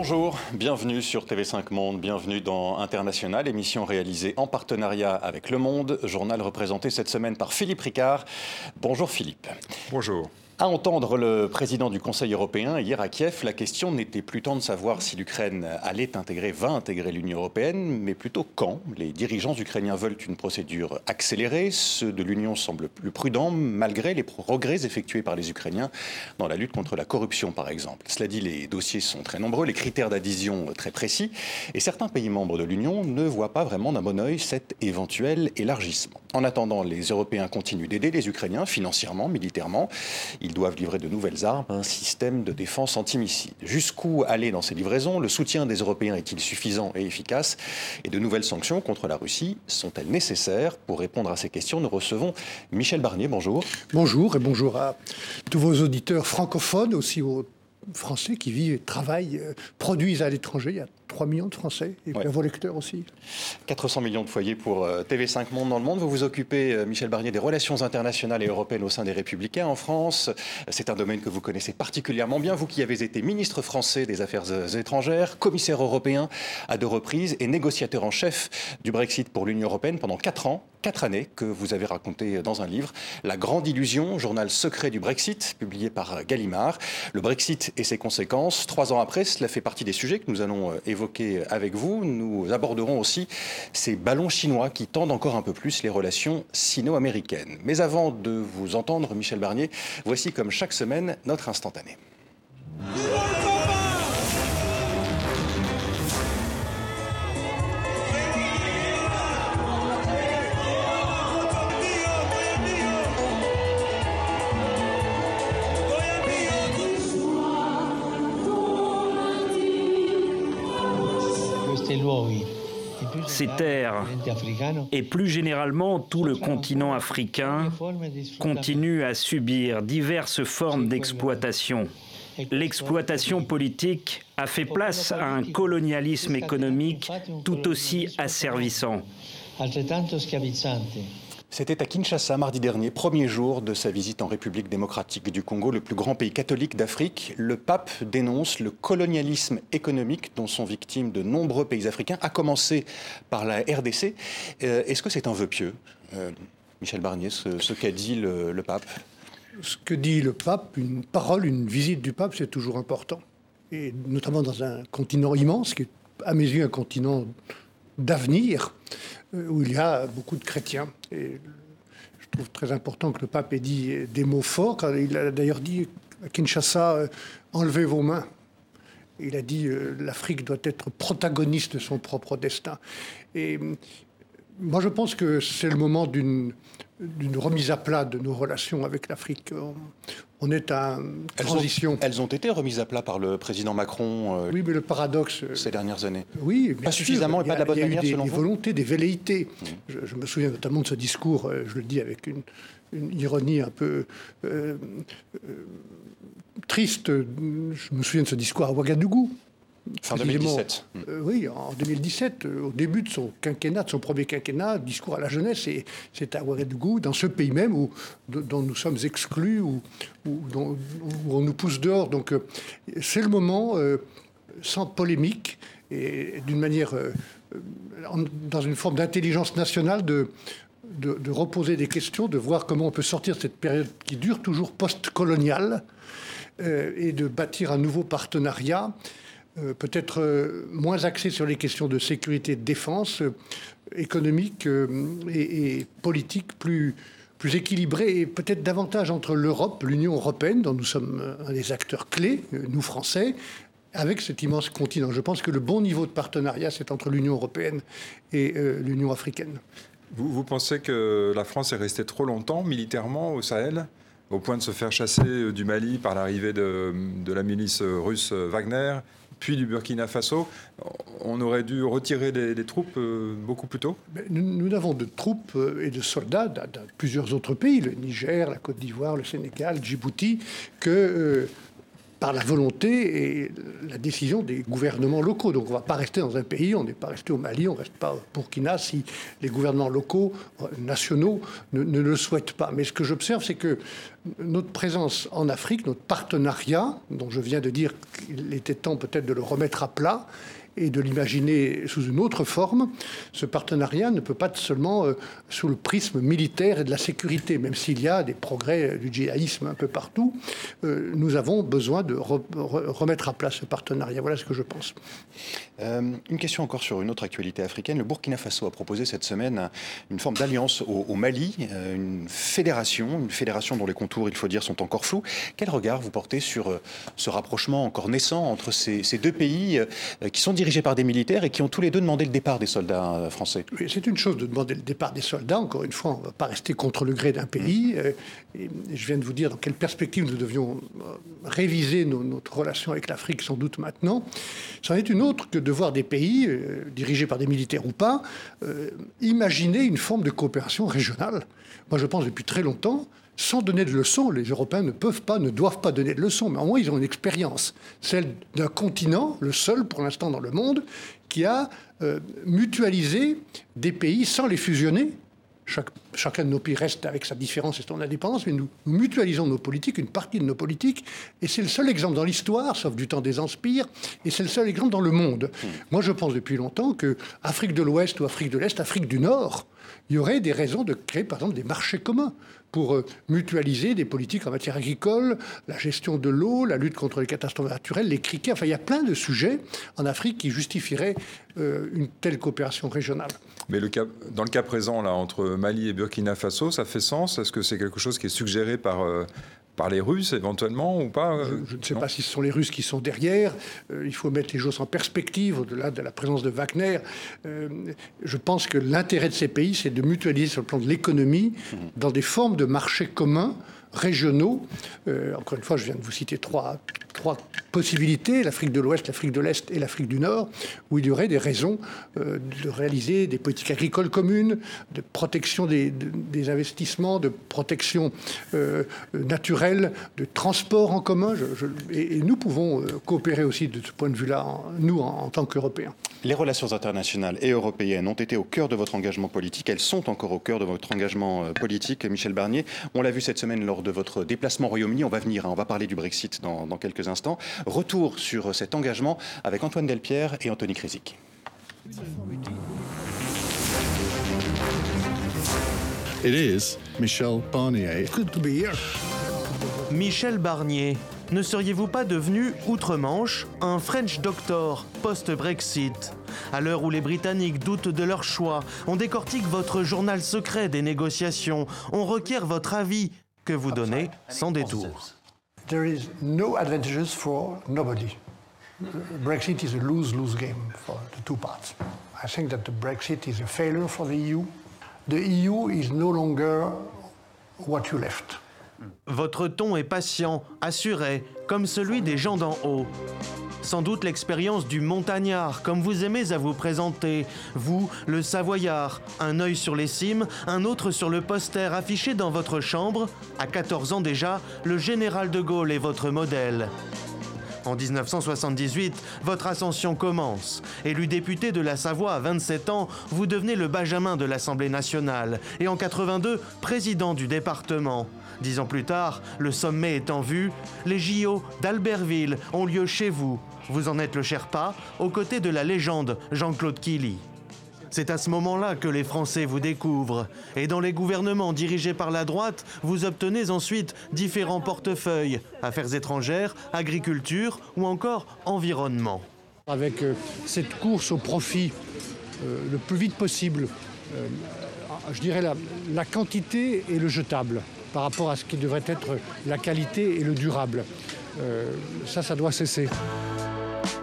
Bonjour, bienvenue sur TV5 Monde, bienvenue dans International, émission réalisée en partenariat avec Le Monde, journal représenté cette semaine par Philippe Ricard. Bonjour Philippe. Bonjour. À entendre le président du Conseil européen hier à Kiev, la question n'était plus tant de savoir si l'Ukraine allait intégrer, va intégrer l'Union européenne, mais plutôt quand. Les dirigeants ukrainiens veulent une procédure accélérée. Ceux de l'Union semblent plus prudents, malgré les progrès effectués par les Ukrainiens dans la lutte contre la corruption, par exemple. Cela dit, les dossiers sont très nombreux, les critères d'adhésion très précis, et certains pays membres de l'Union ne voient pas vraiment d'un bon oeil cet éventuel élargissement. En attendant, les Européens continuent d'aider les Ukrainiens financièrement, militairement. Doivent livrer de nouvelles armes, un système de défense antimissile. Jusqu'où aller dans ces livraisons? Le soutien des Européens est-il suffisant et efficace? Et de nouvelles sanctions contre la Russie sont-elles nécessaires? Pour répondre à ces questions, nous recevons Michel Barnier. Bonjour. Bonjour et bonjour à tous vos auditeurs francophones, aussi aux Français qui vivent, travaillent, euh, produisent à l'étranger. Il y a 3 millions de Français et ouais. vos lecteurs aussi. 400 millions de foyers pour euh, TV5 Monde dans le monde. Vous vous occupez, euh, Michel Barnier, des relations internationales et européennes au sein des Républicains en France. C'est un domaine que vous connaissez particulièrement bien. Vous qui avez été ministre français des Affaires étrangères, commissaire européen à deux reprises et négociateur en chef du Brexit pour l'Union européenne pendant 4 ans, 4 années que vous avez raconté dans un livre, La Grande Illusion, journal secret du Brexit, publié par Gallimard. Le Brexit et ses conséquences. Trois ans après, cela fait partie des sujets que nous allons évoquer avec vous. Nous aborderons aussi ces ballons chinois qui tendent encore un peu plus les relations sino-américaines. Mais avant de vous entendre, Michel Barnier, voici comme chaque semaine notre instantané. Ces terres et plus généralement tout le continent africain continuent à subir diverses formes d'exploitation. L'exploitation politique a fait place à un colonialisme économique tout aussi asservissant. C'était à Kinshasa mardi dernier, premier jour de sa visite en République démocratique du Congo, le plus grand pays catholique d'Afrique. Le pape dénonce le colonialisme économique dont sont victimes de nombreux pays africains, à commencer par la RDC. Euh, Est-ce que c'est un vœu pieux, euh, Michel Barnier, ce, qu'a dit le, le pape? Ce que dit le pape, une parole, une visite du pape, c'est toujours important. Et notamment dans un continent immense, qui est à mes yeux un continent d'avenir, où il y a beaucoup de chrétiens. Et je trouve très important que le pape ait dit des mots forts. Quand il a d'ailleurs dit à Kinshasa, enlevez vos mains. Il a dit l'Afrique doit être protagoniste de son propre destin. Et moi, je pense que c'est le moment d'une d'une remise à plat de nos relations avec l'Afrique. On, est à transition. Elles ont, elles ont, été remises à plat par le président Macron. Euh, oui, mais le paradoxe ces dernières années. Oui, pas suffisamment et pas de la bonne il y a manière eu des, volontés, des velléités. Mmh. Je, je, me souviens notamment de ce discours. Je le dis avec une, une ironie un peu euh, euh, triste. Je me souviens de ce discours à Ouagadougou. Fin 2017. Euh, oui, en 2017, euh, au début de son quinquennat, de son premier quinquennat, discours à la jeunesse, et c'est à Ouagadougou, dans ce pays même où, dont nous sommes exclus, où, où, dont, où on nous pousse dehors. Donc euh, c'est le moment, sans polémique, et d'une manière, dans une forme d'intelligence nationale, de, de, de, reposer des questions, de voir comment on peut sortir de cette période qui dure toujours post-coloniale, et de bâtir un nouveau partenariat peut-être euh, moins axé sur les questions de sécurité et de défense, euh, économique et, politique, plus, plus équilibré et peut-être davantage entre l'Europe, l'Union européenne, dont nous sommes un des acteurs clés, nous Français, avec cet immense continent. Je pense que le bon niveau de partenariat, c'est entre l'Union européenne et euh, l'Union africaine. Vous, pensez que la France est restée trop longtemps militairement au Sahel au point de se faire chasser du Mali par l'arrivée de, la milice russe Wagner puis du Burkina Faso. On aurait dû retirer les troupes euh, beaucoup plus tôt nous, nous, avons de troupes euh, et de soldats dans, dans, plusieurs autres pays, le Niger, la Côte d'Ivoire, le Sénégal, Djibouti, que euh, par la volonté et la décision des gouvernements locaux. Donc on ne va pas rester dans un pays, on n'est pas resté au Mali, on ne reste pas au Burkina si les gouvernements locaux, euh, nationaux, ne, ne le souhaitent pas. Mais ce que j'observe, c'est que notre présence en Afrique, notre partenariat, dont je viens de dire qu'il était temps peut-être de le remettre à plat, et de l'imaginer sous une autre forme, ce partenariat ne peut pas être seulement euh, sous le prisme militaire et de la sécurité, même s'il y a des progrès du djihadisme un peu partout. Euh, nous avons besoin de remettre à plat ce partenariat. Voilà ce que je pense. Euh, une question encore sur une autre actualité africaine. Le Burkina Faso a proposé cette semaine une forme d'alliance au, Mali, une fédération, une fédération dont les contours, il faut dire, sont encore flous. Quel regard vous portez sur ce rapprochement encore naissant entre ces, ces deux pays qui sont dirigés dirigés par des militaires et qui ont tous les deux demandé le départ des soldats euh, français. c'est une chose de demander le départ des soldats. Encore une fois, on ne va pas rester contre le gré d'un pays. Euh, et je viens de vous dire dans quelle perspective nous devions euh, réviser notre relation avec l'Afrique, sans doute maintenant. C'en est une autre que de voir des pays, dirigés par des militaires ou pas, imaginer une forme de coopération régionale. Moi, je pense depuis très longtemps sans donner de leçons. Les Européens ne peuvent pas, ne doivent pas donner de leçons, mais au moins ils ont une expérience, celle d'un continent, le seul pour l'instant dans le monde, qui a euh, mutualisé des pays sans les fusionner. chacun de nos pays reste avec sa différence et son indépendance, mais nous, mutualisons nos politiques, une partie de nos politiques, et c'est le seul exemple dans l'histoire, sauf du temps des empires, et c'est le seul exemple dans le monde. Hmm. Moi, je pense depuis longtemps que Afrique de l'Ouest ou Afrique de l'Est, Afrique du Nord, il y aurait des raisons de créer, par exemple, des marchés communs pour euh, mutualiser des politiques en matière agricole, la gestion de l'eau, la lutte contre les catastrophes naturelles, les criquets. Enfin, il y a plein de sujets en Afrique qui justifieraient euh, une telle coopération régionale. Mais dans le cas présent, là, entre Mali et Burkina Faso, ça fait sens? Est-ce que c'est quelque chose qui est suggéré par, euh, par les Russes éventuellement ou pas euh, Je, ne sais pas si ce sont les Russes qui sont derrière. Euh, il faut mettre les choses en perspective au-delà de la présence de Wagner. Euh, je pense que l'intérêt de ces pays, c'est de mutualiser sur le plan de l'économie dans des formes de marchés communs régionaux. encore une fois, je viens de vous citer trois, trois possibilités, l'Afrique de l'Ouest, l'Afrique de l'Est et l'Afrique du Nord, où il y aurait des raisons euh, de réaliser des politiques agricoles communes, de protection des, investissements, de protection euh, naturelle, de transport en commun. et, nous pouvons euh, coopérer aussi de ce point de vue-là, nous, en, tant qu'Européens. Les relations internationales et européennes ont été au cœur de votre engagement politique. Elles sont encore au cœur de votre engagement politique, Michel Barnier. On l'a vu cette semaine lors de votre déplacement au Royaume-Uni. On va venir, hein, on va parler du Brexit dans, dans quelques instants. Retour sur cet engagement avec Antoine Delpierre et Anthony Krisic. It is Michel Barnier. Good to be here. Michel Barnier, ne seriez-vous pas devenu, outre-Manche, un French doctor post-Brexit? À l'heure où les Britanniques doutent de leur choix, on décortique votre journal secret des négociations, on requiert votre avis, que vous donnez sans détour. There is no advantages for nobody. Brexit is a lose-lose game for the two parts. I think that the Brexit is a failure for the EU. The EU is no longer what you left. Votre ton est patient, assuré, comme celui des gens d'en haut. Sans doute l'expérience du montagnard, comme vous aimez à vous présenter. Vous, le savoyard, un œil sur les cimes, un autre sur le poster affiché dans votre chambre. À 14 ans déjà, le général de Gaulle est votre modèle. En 1978, votre ascension commence. Élu député de la Savoie à 27 ans, vous devenez le Benjamin de l'Assemblée nationale. Et en 82, président du département. Dix ans plus tard, le sommet est en vue, les JO d'Albertville ont lieu chez vous. Vous en êtes le Sherpa, aux côtés de la légende Jean-Claude Killy. C'est à ce moment-là que les Français vous découvrent. Et dans les gouvernements dirigés par la droite, vous obtenez ensuite différents portefeuilles, affaires étrangères, agriculture ou encore environnement. Avec euh, cette course au profit euh, le plus vite possible, euh, je dirais la, quantité et le jetable par rapport à ce qui devrait être la qualité et le durable. Ça, ça doit cesser.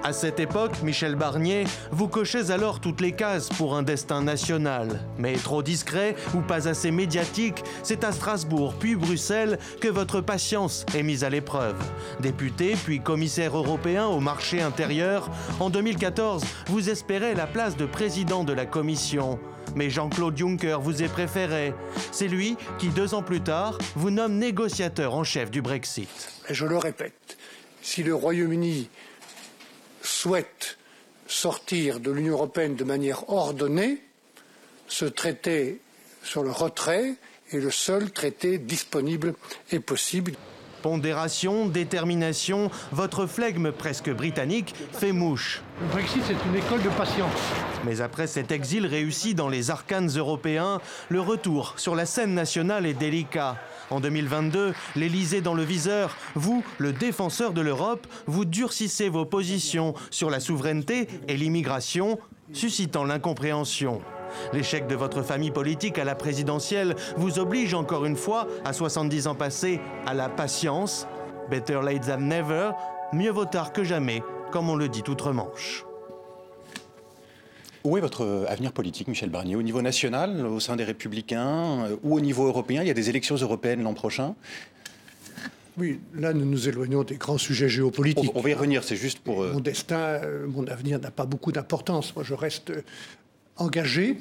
À cette époque, Michel Barnier, vous cochez alors toutes les cases pour un destin national. Mais trop discret ou pas assez médiatique, c'est à Strasbourg puis Bruxelles que votre patience est mise à l'épreuve. Député puis commissaire européen au marché intérieur, en 2014, vous espérez la place de président de la Commission. Mais Jean-Claude Juncker vous est préféré. C'est lui qui, deux ans plus tard, vous nomme négociateur en chef du Brexit. je le répète, si le Royaume-Uni souhaite sortir de l'Union européenne de manière ordonnée, ce traité sur le retrait est le seul traité disponible et possible. Pondération, détermination, votre flegme presque britannique fait mouche. Le Brexit, c'est une école de patience. Mais après cet exil réussi dans les arcanes européens, le retour sur la scène nationale est délicat. En 2022, l'Élysée dans le viseur, vous, le défenseur de l'Europe, vous durcissez vos positions sur la souveraineté et l'immigration, suscitant l'incompréhension. L'échec de votre famille politique à la présidentielle vous oblige encore une fois, à 70 ans passés, à la patience. Better late than never, mieux vaut tard que jamais, comme on le dit outre-Manche. Où est votre avenir politique, Michel Barnier? Au niveau national, au sein des Républicains, euh, ou au niveau européen? Il y a des élections européennes l'an prochain? Oui, là, nous nous éloignons des grands sujets géopolitiques. On, va y revenir, c'est juste pour... Euh, mon destin, euh, mon avenir n'a pas beaucoup d'importance. Moi, je reste engagé.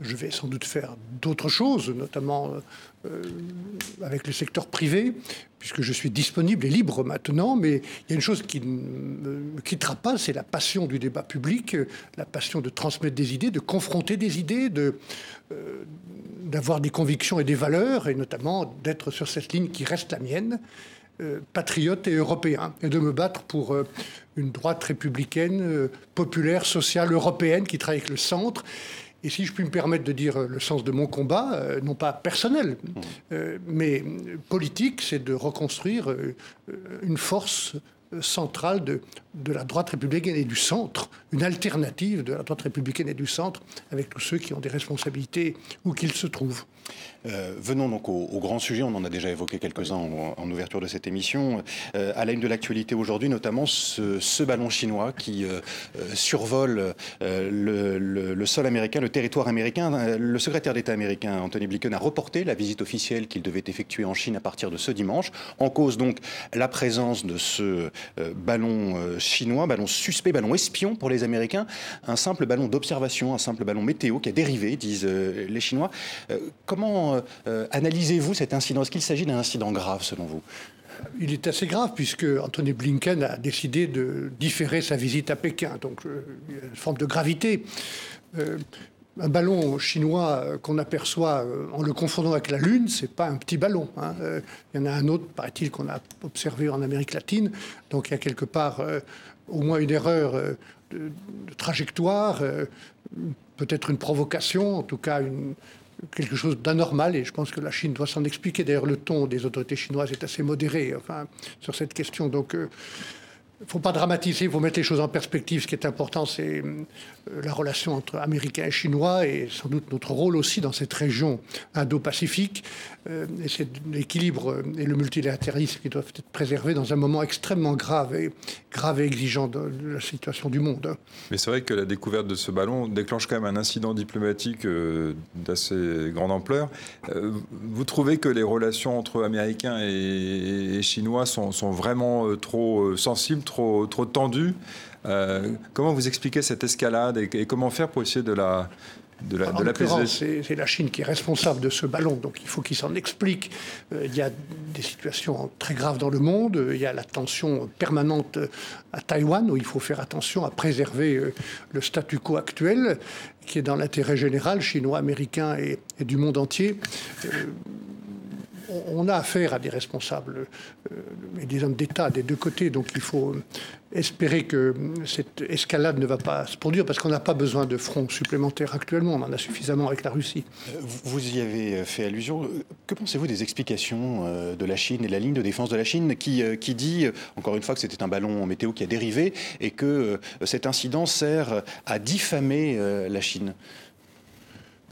Je vais sans doute faire d'autres choses, notamment euh, avec le secteur privé, puisque je suis disponible et libre maintenant. Mais il y a une chose qui ne me quittera pas, c'est la passion du débat public, la passion de transmettre des idées, de confronter des idées, de, euh, d'avoir des convictions et des valeurs, et notamment d'être sur cette ligne qui reste la mienne. Euh, patriote et européen, et de me battre pour une droite républicaine, populaire, sociale, européenne, qui travaille avec le centre. Et si je puis me permettre de dire le sens de mon combat, euh, non pas personnel, euh, mais politique, c'est de reconstruire euh, une force centrale de, de, la droite républicaine et du centre, une alternative de la droite républicaine et du centre, avec tous ceux qui ont des responsabilités où qu'ils se trouvent. Euh, venons donc au, grand sujet, on en a déjà évoqué quelques-uns en, ouverture de cette émission. Euh, à la une de l'actualité aujourd'hui, notamment ce, ballon chinois qui euh, survole le, sol américain, le territoire américain. Le secrétaire d'État américain, Anthony Blinken, a reporté la visite officielle qu'il devait effectuer en Chine à partir de ce dimanche. En cause donc la présence de ce ballon chinois, ballon suspect, ballon espion pour les Américains, un simple ballon d'observation, un simple ballon météo qui a dérivé, disent les Chinois. comment euh, euh, analysez-vous cet incident? Est-ce qu'il s'agit d'un incident grave selon vous? Il est assez grave puisque Anthony Blinken a décidé de différer sa visite à Pékin. Donc, euh, il y a une forme de gravité. un ballon chinois qu'on aperçoit en le confondant avec la Lune, c'est pas un petit ballon. Hein. il y en a un autre, paraît-il, qu'on a observé en Amérique latine. Donc il y a quelque part au moins une erreur de, trajectoire, peut-être une provocation, en tout cas quelque chose d'anormal et je pense que la Chine doit s'en expliquer. D'ailleurs, le ton des autorités chinoises est assez modéré enfin, sur cette question. Donc, euh, il ne faut pas dramatiser, il faut mettre les choses en perspective. Ce qui est important, c'est euh, la relation entre Américains et Chinois et sans doute notre rôle aussi dans cette région Indo-Pacifique. Euh, et c'est l'équilibre et le multilatéralisme qui doivent être préservés dans un moment extrêmement grave et, grave et exigeant de, la situation du monde. Mais c'est vrai que la découverte de ce ballon déclenche quand même un incident diplomatique euh, d'assez grande ampleur. vous trouvez que les relations entre Américains et, Chinois sont, sont vraiment trop sensibles trop, trop tendu. Euh, comment vous expliquez cette escalade et, comment faire pour essayer de la, de la, C'est la Chine qui est responsable de ce ballon, donc il faut qu'il s'en explique. Euh, il y a des situations très graves dans le monde. Il y a la tension permanente à Taïwan, où il faut faire attention à préserver euh, le statu quo actuel, qui est dans l'intérêt général chinois, américain et, du monde entier on a affaire à des responsables euh, et des hommes d'État des deux côtés, donc il faut espérer que cette escalade ne va pas se produire parce qu'on n'a pas besoin de fronts supplémentaires actuellement, on en a suffisamment avec la Russie. Euh, vous y avez fait allusion. Que pensez-vous des explications euh, de la Chine et de la ligne de défense de la Chine qui, qui dit, encore une fois, que c'était un ballon météo qui a dérivé et que cet incident sert à diffamer la Chine?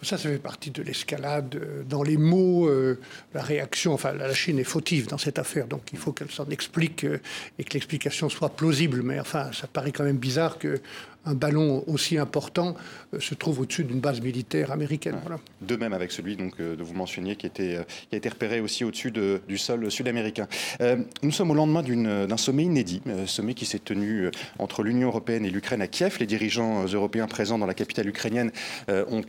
Ça, ça fait partie de l'escalade. Euh, dans les mots, euh, la réaction, enfin, la Chine est fautive dans cette affaire, donc il faut qu'elle s'en explique euh, et que l'explication soit plausible. Mais enfin, ça paraît quand même bizarre qu'un un ballon aussi important se trouve au-dessus d'une base militaire américaine. De même avec celui donc, que vous mentionniez qui, était, qui a été repéré aussi au-dessus de, du sol sud-américain. nous sommes au lendemain d'un sommet inédit, sommet qui s'est tenu entre l'Union européenne et l'Ukraine à Kiev. Les dirigeants européens présents dans la capitale ukrainienne ont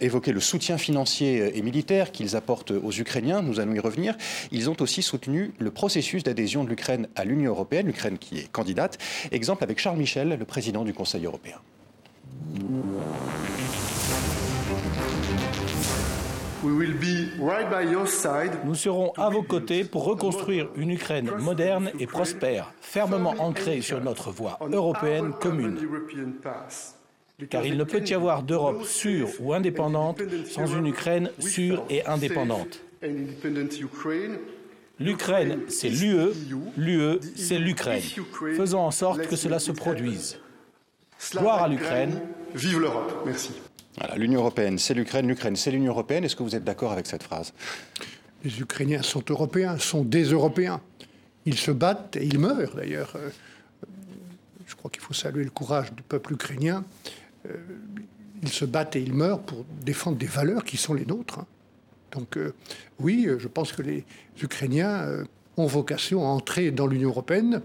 évoqué le soutien financier et militaire qu'ils apportent aux Ukrainiens. Nous allons y revenir. Ils ont aussi soutenu le processus d'adhésion de l'Ukraine à l'Union européenne, l'Ukraine qui est candidate. Exemple avec Charles Michel, le président du Conseil européen. Nous serons à vos côtés pour reconstruire une Ukraine moderne et prospère, fermement ancrée sur notre voie européenne commune. Car il ne peut y avoir d'Europe sûre ou indépendante sans une Ukraine sûre et indépendante. L'Ukraine, c'est l'UE, l'UE, c'est l'Ukraine. Faisons en sorte que cela se produise. Gloire à l'Ukraine. Vive l'Europe. Merci. L'Union européenne, c'est l'Ukraine, l'Ukraine, c'est l'Union européenne. Est-ce que vous êtes d'accord avec cette phrase? Les Ukrainiens sont européens, sont des Européens. Ils se battent et ils meurent d'ailleurs. Euh, je crois qu'il faut saluer le courage du peuple ukrainien. Euh, ils se battent et ils meurent pour défendre des valeurs qui sont les nôtres. Hein. Donc euh, oui, je pense que les Ukrainiens euh, ont vocation à entrer dans l'Union européenne.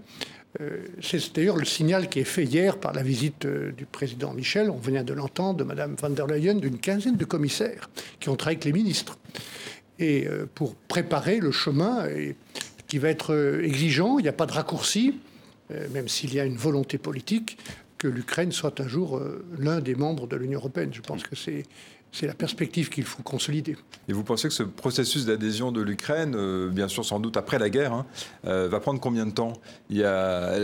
Euh, c'est d'ailleurs le signal qui est fait hier par la visite du président Michel, on vient de l'entendre, de Mme van der Leyen, d'une quinzaine de commissaires qui ont travaillé avec les ministres. Et pour préparer le chemin qui va être exigeant, il n'y a pas de raccourci, même s'il y a une volonté politique, que l'Ukraine soit un jour l'un des membres de l'Union européenne. Je pense que c'est c'est la perspective qu'il faut consolider. Et vous pensez que ce processus d'adhésion de l'Ukraine, euh, bien sûr sans doute après la guerre, hein, euh, va prendre combien de temps? Il y a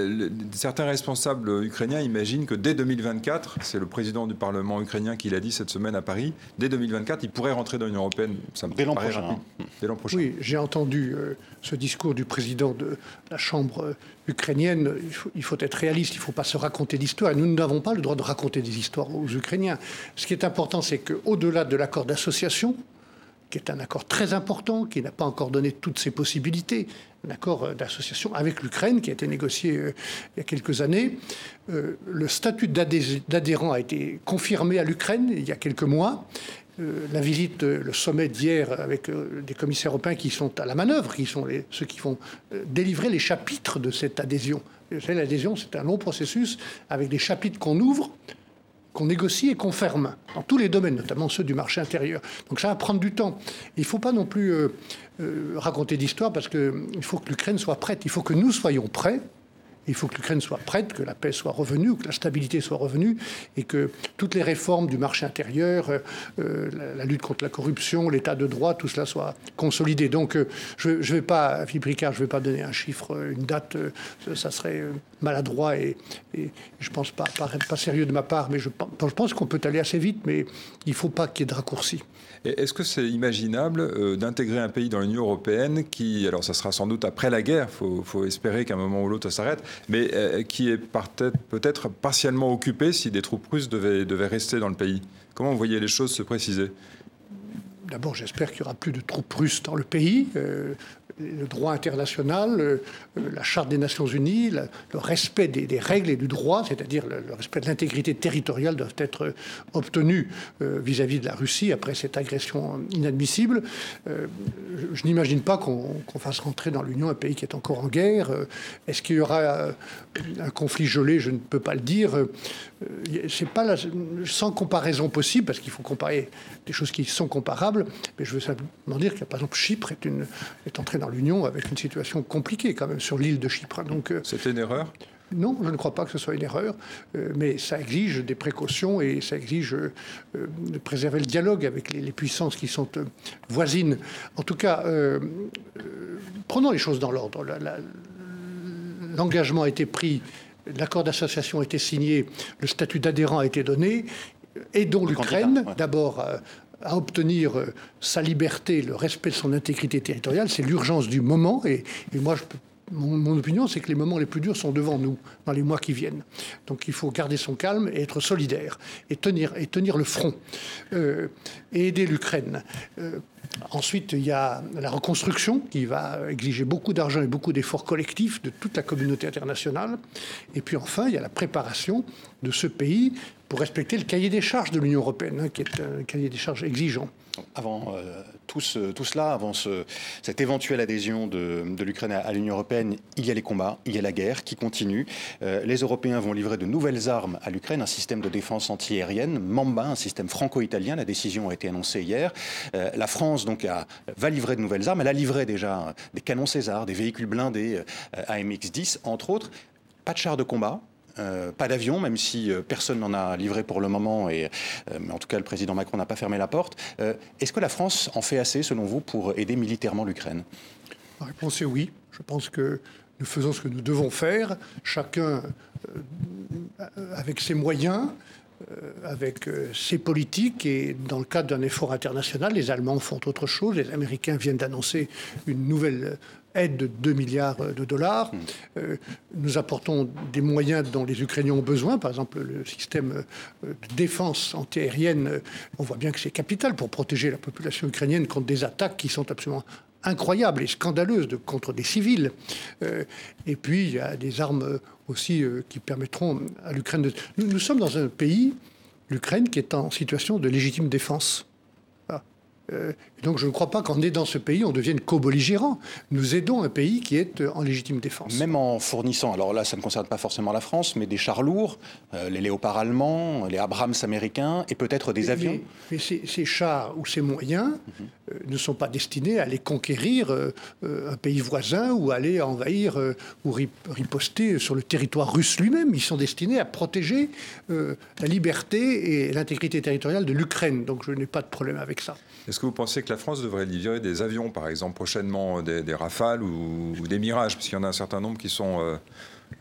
certains responsables ukrainiens imaginent que dès 2024, c'est le président du Parlement ukrainien qui l'a dit cette semaine à Paris, dès 2024, il pourrait rentrer dans l'Union européenne. Ça me dès l'an prochain. Hein. Dès l'an prochain. Oui, j'ai entendu euh, ce discours du président de la Chambre ukrainienne. Il faut, être réaliste, il ne faut pas se raconter d'histoires. Nous n'avons pas le droit de raconter des histoires aux Ukrainiens. Ce qui est important, c'est qu'au au-delà de l'accord d'association, qui est un accord très important, qui n'a pas encore donné toutes ses possibilités, un accord euh, d'association avec l'Ukraine qui a été négocié euh, il y a quelques années. Euh, le statut d'adhérent a été confirmé à l'Ukraine il y a quelques mois. La visite, le sommet d'hier avec des commissaires européens qui sont à la manœuvre, qui sont ceux qui vont délivrer les chapitres de cette adhésion. L'adhésion, c'est un long processus avec des chapitres qu'on ouvre qu'on négocie et qu'on ferme, dans tous les domaines, notamment ceux du marché intérieur. Donc ça va prendre du temps. Il ne faut pas non plus euh, euh, raconter d'histoire parce qu'il faut que l'Ukraine soit prête. Il faut que nous soyons prêts il faut que l'Ukraine soit prête, que la paix soit revenue, que la stabilité soit revenue, et que toutes les réformes du marché intérieur, euh, la, lutte contre la corruption, l'état de droit, tout cela soit consolidé. Donc, euh, je ne vais pas, Philippe Ricard, je ne vais pas donner un chiffre, une date, euh, ça serait maladroit et, et je pense pas, pas, pas, sérieux de ma part, mais je, je pense qu'on peut aller assez vite, mais il ne faut pas qu'il y ait de raccourcis. Est-ce que c'est imaginable euh, d'intégrer un pays dans l'Union européenne qui, alors ça sera sans doute après la guerre, il faut, espérer qu'à un moment ou l'autre ça s'arrête, mais euh, qui est peut-être partiellement occupé si des troupes russes devaient, rester dans le pays? Comment vous voyez les choses se préciser? D'abord, j'espère qu'il n'y aura plus de troupes russes dans le pays. Euh, le droit international, euh, la charte des Nations Unies, le, respect des, règles et du droit, c'est-à-dire le, respect de l'intégrité territoriale, doivent être obtenus euh, vis-à-vis de la Russie après cette agression inadmissible. Euh, je, n'imagine pas qu'on fasse rentrer dans l'Union un pays qui est encore en guerre. Est-ce qu'il y aura un conflit gelé? Je ne peux pas le dire. C'est pas sans comparaison possible, parce qu'il faut comparer des choses qui sont comparables. Mais je veux simplement dire que, par exemple, Chypre est, une, est entrée dans l'Union avec une situation compliquée quand même sur l'île de Chypre. Donc, euh, C'était une erreur? Non, je ne crois pas que ce soit une erreur, euh, mais ça exige des précautions et ça exige euh, de préserver le dialogue avec les, puissances qui sont voisines. En tout cas, prenons les choses dans l'ordre. L'engagement a été pris, l'accord d'association a été signé, le statut d'adhérent a été donné, aidons l'Ukraine, d'abord à obtenir euh, sa liberté, le respect de son intégrité territoriale, c'est l'urgence du moment. Et, moi, mon, opinion, c'est que les moments les plus durs sont devant nous, dans les mois qui viennent. Donc il faut garder son calme et être solidaire, et tenir, et tenir le front, euh, et aider l'Ukraine. Euh, Ensuite, il y a la reconstruction qui va exiger beaucoup d'argent et beaucoup d'efforts collectifs de toute la communauté internationale. Et puis enfin, il y a la préparation de ce pays pour respecter le cahier des charges de l'Union européenne, hein, qui est un cahier des charges exigeant. Avant euh, tout, cela, avant cette éventuelle adhésion de, l'Ukraine à, l'Union européenne, il y a les combats, il y a la guerre qui continue. Euh, les Européens vont livrer de nouvelles armes à l'Ukraine, un système de défense antiaérienne, Mamba, un système franco-italien. La décision a été annoncée hier. Euh, la France donc va livrer de nouvelles armes. Elle a livré déjà des canons César, des véhicules blindés AMX-10, entre autres. Pas de chars de combat, euh, pas d'avion, même si euh, personne n'en a livré pour le moment, et, euh, mais en tout cas le président Macron n'a pas fermé la porte. Est-ce que la France en fait assez, selon vous, pour aider militairement l'Ukraine? La réponse est oui. Je pense que nous faisons ce que nous devons faire, chacun avec ses moyens, avec ses politiques, et dans le cadre d'un effort international, les Allemands font autre chose, les Américains viennent d'annoncer une nouvelle aide de 2 milliards de dollars. Hmm. Euh, nous apportons des moyens dont les Ukrainiens ont besoin, par exemple le système euh, de défense antiaérienne. Euh, on voit bien que c'est capital pour protéger la population ukrainienne contre des attaques qui sont absolument incroyables et scandaleuses de, contre des civils. et puis, il y a des armes aussi qui permettront à l'Ukraine de... nous, sommes dans un pays, l'Ukraine, qui est en situation de légitime défense. Euh, donc je ne crois pas qu'en aidant ce pays, on devienne co-belligérant. Nous aidons un pays qui est euh, en légitime défense. Même en fournissant, alors là ça ne concerne pas forcément la France, mais des chars lourds, euh, les léopards allemands, les Abrams américains et peut-être des avions. Mais, ces, chars ou ces moyens ne sont pas destinés à aller conquérir un pays voisin ou aller envahir ou riposter sur le territoire russe lui-même. Ils sont destinés à protéger la liberté et l'intégrité territoriale de l'Ukraine. Donc je n'ai pas de problème avec ça. Est-ce que vous pensez que la France devrait livrer des avions, par exemple, prochainement, des, Rafales ou, des Mirages Parce qu'il y en a un certain nombre qui sont euh,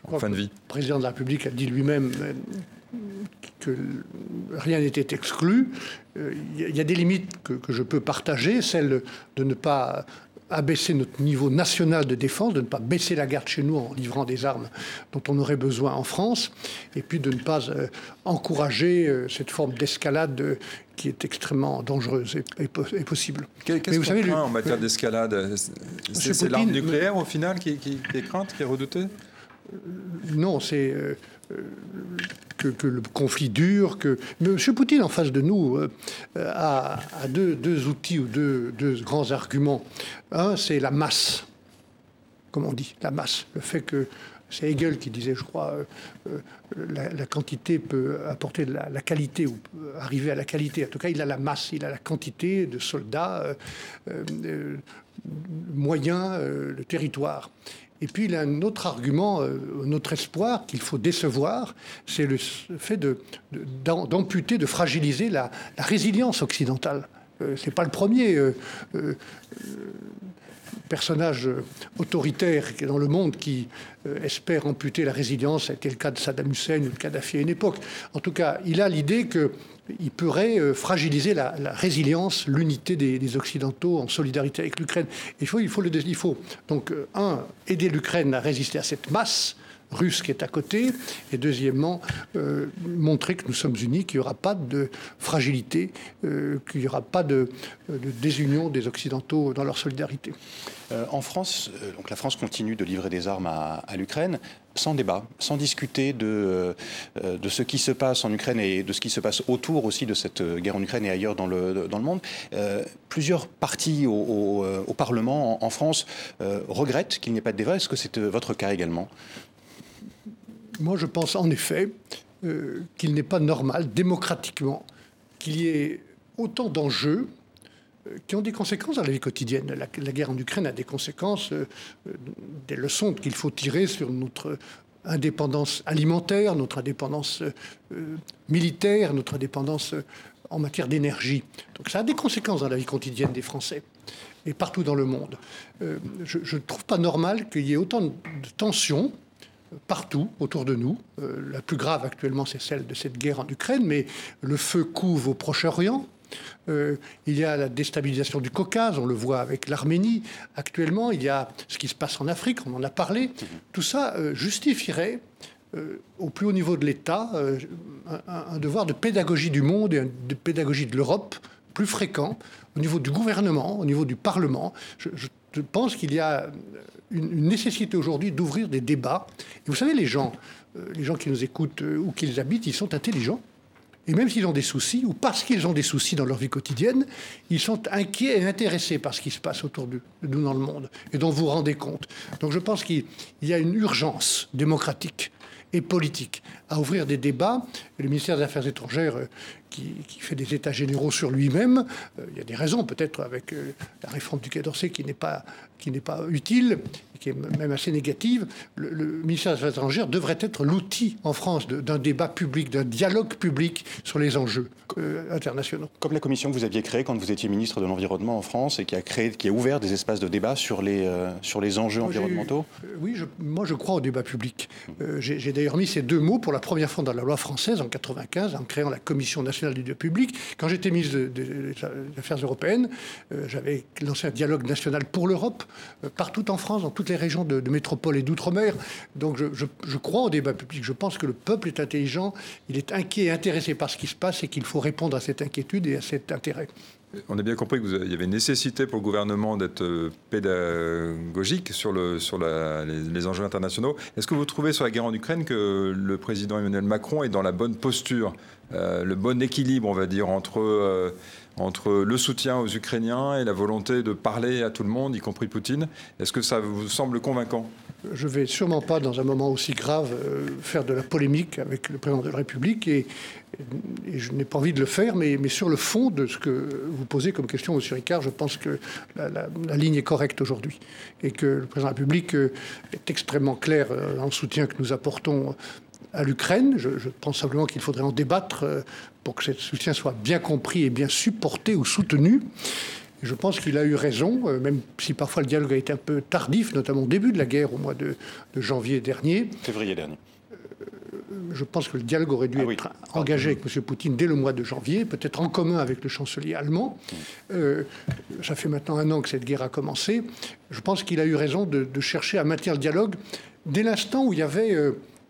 en fin de vie. Le président de la République a dit lui-même euh, que rien n'était exclu. Euh, il y a des limites que, que, je peux partager, celle de ne pas abaisser notre niveau national de défense, de ne pas baisser la garde chez nous en livrant des armes dont on aurait besoin en France, et puis de ne pas euh, encourager euh, cette forme d'escalade euh, qui est extrêmement dangereuse et, possible. Qu'est-ce qu'on savez, en matière d'escalade? C'est l'arme nucléaire au final qui, qui, est crainte, qui est redoutée? Non, c'est que, le conflit dure, que M. Poutine en face de nous euh, a, deux, outils ou deux, grands arguments. Un, c'est la masse, comme on dit, la masse. Le fait que c'est Hegel qui disait, je crois, euh, euh, la, quantité peut apporter la, la, qualité ou arriver à la qualité. En tout cas, il a la masse, il a la quantité de soldats, moyens, le territoire. Et puis il a un autre argument, euh, un autre espoir qu'il faut décevoir, c'est le fait d'amputer, de, fragiliser la, résilience occidentale. Euh, c'est pas le premier euh, personnage autoritaire dans le monde qui espère amputer la résilience. C'était le cas de Saddam Hussein ou de Kadhafi à une époque. En tout cas, il a l'idée que il pourrait euh, fragiliser la, résilience, l'unité des, Occidentaux en solidarité avec l'Ukraine. Il faut, il faut, donc, euh, un, aider l'Ukraine à résister à cette masse russe qui est à côté, et deuxièmement, euh, montrer que nous sommes unis, qu'il n'y aura pas de fragilité, qu'il n'y aura pas de, désunion des Occidentaux dans leur solidarité. en France, donc la France continue de livrer des armes à l'Ukraine sans débat, sans discuter de, euh, de ce qui se passe en Ukraine et de ce qui se passe autour aussi de cette guerre en Ukraine et ailleurs dans le, dans le monde. Euh, plusieurs partis au, euh, Parlement en, France regrettent qu'il n'y ait pas de débat. Est-ce que c'est votre cas également? Moi, je pense en effet qu'il n'est pas normal, démocratiquement, qu'il y ait autant d'enjeux qui ont des conséquences dans la vie quotidienne. La, guerre en Ukraine a des conséquences, euh, euh, des leçons qu'il faut tirer sur notre indépendance alimentaire, notre indépendance euh, militaire, notre indépendance en matière d'énergie. Donc ça a des conséquences dans la vie quotidienne des Français et partout dans le monde. je ne trouve pas normal qu'il y ait autant de tensions partout autour de nous. la plus grave actuellement, c'est celle de cette guerre en Ukraine, mais le feu couve au Proche-Orient, euh, il y a la déstabilisation du Caucase, on le voit avec l'Arménie. Actuellement, il y a ce qui se passe en Afrique, on en a parlé. Tout ça euh, justifierait euh, au plus haut niveau de l'État un, devoir de pédagogie du monde et de pédagogie de l'Europe plus fréquent au niveau du gouvernement, au niveau du Parlement. Je, pense qu'il y a une, nécessité aujourd'hui d'ouvrir des débats. Et vous savez, les gens, euh, les gens qui nous écoutent euh, ou qui les habitent, ils sont intelligents. Et même s'ils ont des soucis, ou parce qu'ils ont des soucis dans leur vie quotidienne, ils sont inquiets et intéressés par ce qui se passe autour de nous dans le monde, et dont vous vous rendez compte. Donc je pense qu'il y a une urgence démocratique et politique à ouvrir des débats. le ministère des Affaires étrangères, euh, qui, fait des états généraux sur lui-même, euh, il y a des raisons peut-être avec euh, la réforme du Quai d'Orsay qui n'est pas, qui n'est pas utile, qui est même assez négative. Le, ministère des Affaires étrangères devrait être l'outil en France d'un débat public, d'un dialogue public sur les enjeux internationaux. Comme la commission que vous aviez créée quand vous étiez ministre de l'Environnement en France et qui a, créé, qui a ouvert des espaces de débat sur les, sur les enjeux environnementaux Oui, moi je crois au débat public. J'ai d'ailleurs mis ces deux mots pour la première fois dans la loi française en 95 en créant la Commission nationale du débat public. Quand j'étais ministre des Affaires européennes, euh, j'avais lancé un dialogue national pour l'Europe euh, partout en France, dans toutes les régions de, métropole et d'outre-mer. Donc je, crois au débat public. Je pense que le peuple est intelligent, il est inquiet et intéressé par ce qui se passe et qu'il faut répondre à cette inquiétude et à cet intérêt. On a bien compris qu'il y avait une nécessité pour le gouvernement d'être euh, pédagogique sur, le, sur les, enjeux internationaux. Est-ce que vous trouvez sur la guerre en Ukraine que le président Emmanuel Macron est dans la bonne posture, euh, le bon équilibre, on va dire, euh, entre le soutien aux Ukrainiens et la volonté de parler à tout le monde, y compris Poutine? Est-ce que ça vous semble convaincant? Je ne vais sûrement pas, dans un moment aussi grave, euh, faire de la polémique avec le président de la République et, je n'ai pas envie de le faire, mais, sur le fond de ce que vous posez comme question, M. Ricard, je pense que la, ligne est correcte aujourd'hui et que le président de la République euh, est extrêmement clair euh, dans le soutien que nous apportons à l'Ukraine. Je, je, pense simplement qu'il faudrait en débattre pour que ce soutien soit bien compris et bien supporté ou soutenu je pense qu'il a eu raison, euh, même si parfois le dialogue a été un peu tardif, notamment au début de la guerre, au mois de, janvier dernier. Février dernier. Euh, je pense que le dialogue aurait dû ah être engagé avec M. Poutine dès le mois de janvier, peut-être en commun avec le chancelier allemand. Mm. Euh, ça fait maintenant un an que cette guerre a commencé. Je pense qu'il a eu raison de, chercher à maintenir le dialogue dès l'instant où il y avait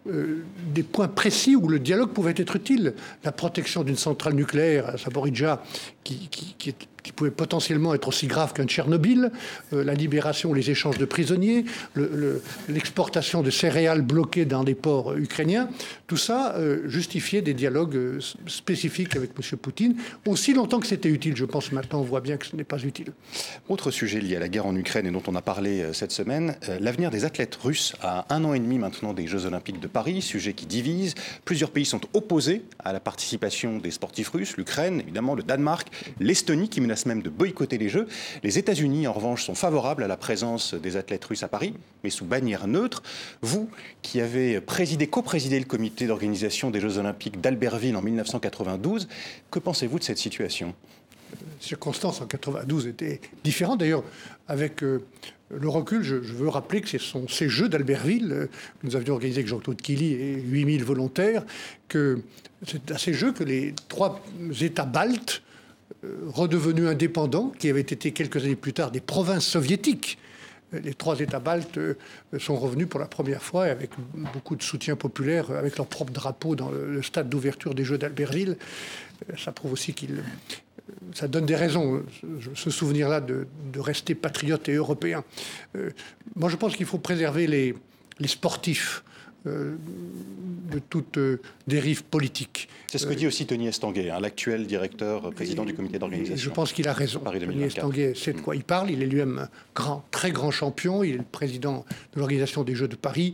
des points précis où le dialogue pouvait être utile. La protection d'une centrale nucléaire à Saporidja, qui, qui, pouvait potentiellement être aussi grave qu'un Tchernobyl, euh, la libération, les échanges de prisonniers, l'exportation de céréales bloquées dans des ports ukrainiens, tout ça euh, justifiait des dialogues euh, spécifiques avec M. Poutine, aussi longtemps que c'était utile. Je pense maintenant, on voit bien que ce n'est pas utile. Autre sujet lié à la guerre en Ukraine et dont on a parlé cette semaine, l'avenir des athlètes russes à un an et demi maintenant des Jeux Olympiques de Paris, sujet qui divise. Plusieurs pays sont opposés à la participation des sportifs russes, l'Ukraine, évidemment, le Danemark, l'Estonie qui même de boycotter les Jeux. Les États-Unis, en revanche, sont favorables à la présence des athlètes russes à Paris, mais sous bannière neutre. Vous, qui avez présidé, co-présidé le comité d'organisation des Jeux Olympiques d'Albertville en 1992, que pensez-vous de cette situation? Circonstances en 92 étaient différentes. D'ailleurs, avec euh, le recul, je, veux rappeler que ce sont ces Jeux d'Albertville euh, que nous avions organisés avec Jean-Claude Killy et 8000 volontaires, que c'est à ces Jeux que les trois États baltes redevenus indépendants, qui avaient été quelques années plus tard des provinces soviétiques. Euh, les trois États baltes euh, sont revenus pour la première fois avec beaucoup de soutien populaire, avec leur propre drapeau dans le stade d'ouverture des Jeux d'Albertville. Ça prouve aussi qu'il ça donne des raisons, ce souvenir-là, de, rester patriote et européen. moi, je pense qu'il faut préserver les, sportifs euh, de toute euh, dérive politique. C'est ce que dit aussi Tony Estanguet, hein, l'actuel directeur euh, président du comité d'organisation. Je pense qu'il a raison. Tony Estanguet sait de quoi il parle. Il est lui-même grand, très grand champion. Il est le président de l'organisation des Jeux de Paris.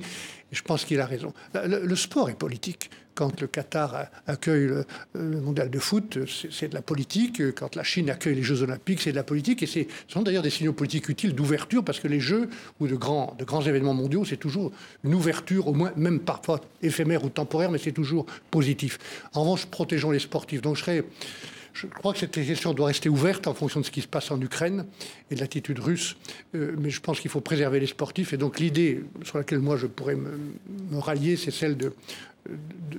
Je pense qu'il a raison. le sport est politique quand le Qatar accueille le, mondial de foot, c'est de la politique. Quand la Chine accueille les Jeux olympiques, c'est de la politique. Et ce sont d'ailleurs des signaux politiques utiles d'ouverture, parce que les Jeux ou de grands, de grands événements mondiaux, c'est toujours une ouverture, au moins même parfois éphémère ou temporaire, mais c'est toujours positif. En revanche, protégeons les sportifs. Donc je serais... Je crois que cette question doit rester ouverte en fonction de ce qui se passe en Ukraine et de l'attitude russe. Euh, mais je pense qu'il faut préserver les sportifs. Et donc l'idée sur laquelle moi je pourrais me rallier, c'est celle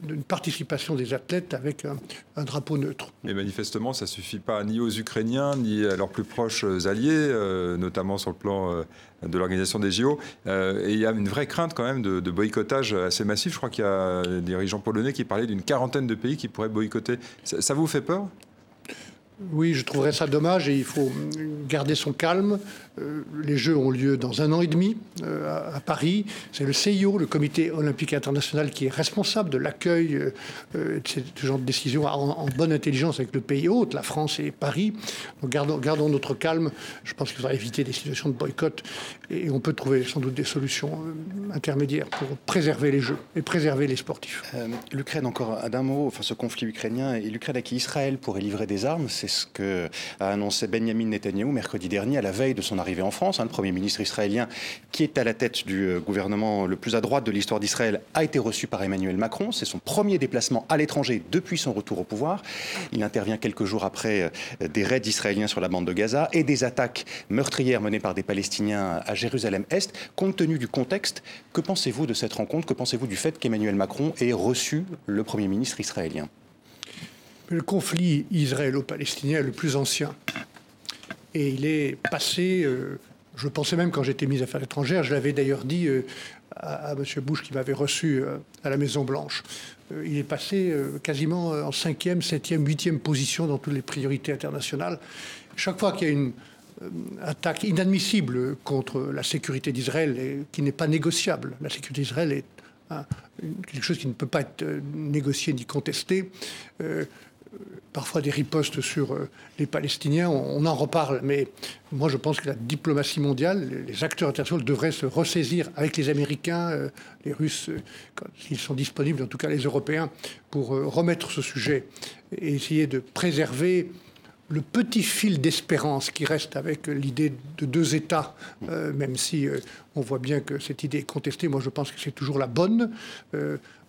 d'une participation des athlètes avec un, drapeau neutre. Mais manifestement, ça ne suffit pas ni aux Ukrainiens, ni à leurs plus proches alliés, euh, notamment sur le plan euh, de l'organisation des JO. Euh, et il y a une vraie crainte quand même de, boycottage assez massif. Je crois qu'il y a des dirigeants polonais qui parlaient d'une quarantaine de pays qui pourraient boycotter. Ça, vous fait peur? Oui, je trouverais ça dommage et il faut garder son calme. Euh, les Jeux ont lieu dans un an et demi euh, à, Paris. C'est le CIO, le Comité olympique international, qui est responsable de l'accueil euh, de ce genre de décision en, bonne intelligence avec le pays hôte, la France et Paris. Donc gardons, gardons notre calme. Je pense qu'il faudra éviter des situations de boycott et on peut trouver sans doute des solutions intermédiaires pour préserver les Jeux et préserver les sportifs. L'Ukraine, encore d'un mot, enfin ce conflit ukrainien et l'Ukraine à qui Israël pourrait livrer des armes, c'est ce que a annoncé Benjamin Netanyahu mercredi dernier à la veille de son arrivée en France. Hein, le Premier ministre israélien, qui est à la tête du euh, gouvernement le plus à droite de l'histoire d'Israël, a été reçu par Emmanuel Macron. C'est son premier déplacement à l'étranger depuis son retour au pouvoir. Il intervient quelques jours après euh, des raids israéliens sur la bande de Gaza et des attaques meurtrières menées par des Palestiniens à Jérusalem-Est. Compte tenu du contexte, que pensez-vous de cette rencontre? Que pensez-vous du fait qu'Emmanuel Macron ait reçu le Premier ministre israélien? Le conflit israélo-palestinien est le plus ancien. Et il est passé, euh, je pensais même quand j'étais ministre des Affaires étrangères, je l'avais d'ailleurs dit euh, à, M. Bush qui m'avait reçu euh, à la Maison-Blanche, il est passé quasiment en cinquième, septième, huitième position dans toutes les priorités internationales. Chaque fois qu'il y a une attaque inadmissible contre la sécurité d'Israël, qui n'est pas négociable, la sécurité d'Israël est quelque chose qui ne peut pas être négocié ni contesté parfois des ripostes sur euh, les Palestiniens, on, en reparle, mais moi je pense que la diplomatie mondiale, les acteurs internationaux devraient se ressaisir avec les Américains, euh, les Russes, euh, s'ils sont disponibles, en tout cas les Européens, pour remettre ce sujet et essayer de préserver le petit fil d'espérance qui reste avec l'idée de deux États, même si on voit bien que cette idée est contestée, moi je pense que c'est toujours la bonne,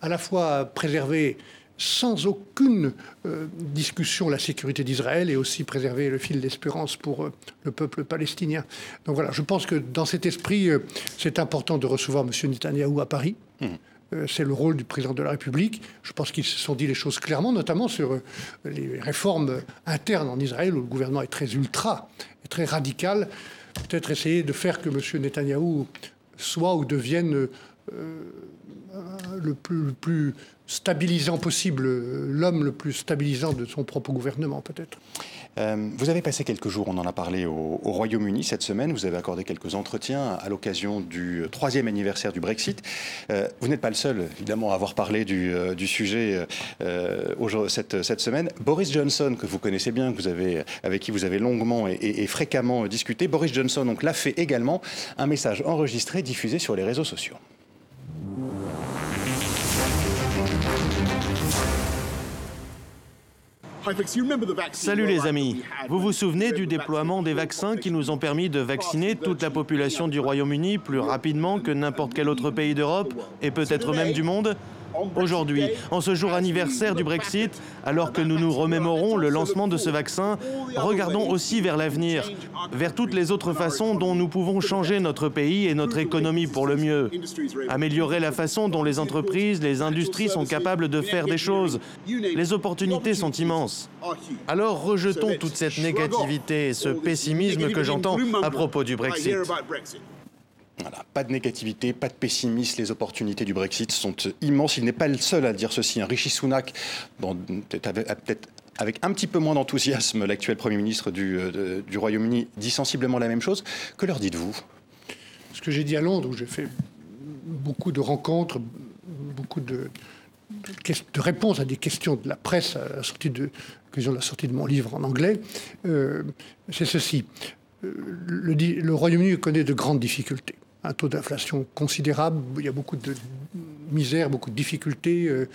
à la fois préserver sans aucune euh, discussion la sécurité d'Israël et aussi préserver le fil d'espérance pour euh, le peuple palestinien. Donc voilà, je pense que dans cet esprit, euh, c'est important de recevoir M. Netanyahou à Paris. Mmh. C'est le rôle du président de la République. Je pense qu'ils se sont dit les choses clairement, notamment sur les réformes internes en Israël, où le gouvernement est très ultra et très radical. Peut-être essayer de faire que M. Netanyahou soit ou devienne le plus, le plus stabilisant possible, l'homme le plus stabilisant de son propre gouvernement peut-être. Euh, vous avez passé quelques jours, on en a parlé au, Royaume-Uni cette semaine, vous avez accordé quelques entretiens à l'occasion du troisième anniversaire du Brexit. Euh, vous n'êtes pas le seul, évidemment, à avoir parlé du, euh, sujet cette, semaine. Boris Johnson, que vous connaissez bien, que vous avez, avec qui vous avez longuement et, et fréquemment discuté, Boris Johnson l'a fait également, un message enregistré diffusé sur les réseaux sociaux. Salut les amis. Vous vous souvenez du déploiement des vaccins qui nous ont permis de vacciner toute la population du Royaume-Uni plus rapidement que n'importe quel autre pays d'Europe et peut-être même du monde? Aujourd'hui, en ce jour anniversaire du Brexit, alors que nous nous remémorons le lancement de ce vaccin, regardons aussi vers l'avenir, vers toutes les autres façons dont nous pouvons changer notre pays et notre économie pour le mieux. Améliorer la façon dont les entreprises, les industries sont capables de faire des choses. Les opportunités sont immenses. Alors rejetons toute cette négativité et ce pessimisme que j'entends à propos du Brexit. Pas de négativité, pas de pessimisme. Les opportunités du Brexit sont immenses. Il n'est pas le seul à dire ceci. Un Rishi Sunak, peut-être avec un petit peu moins d'enthousiasme, l'actuel Premier ministre du, euh, Royaume-Uni dit sensiblement la même chose. Que leur dites-vous? Ce que j'ai dit à Londres, où j'ai fait beaucoup de rencontres, beaucoup de, de, réponses à des questions de la presse à la sortie de, de la sortie de mon livre en anglais, euh, c'est ceci. Euh, le, Royaume-Uni connaît de grandes difficultés un taux d'inflation considérable, il y a beaucoup de misère, beaucoup de difficultés. Euh,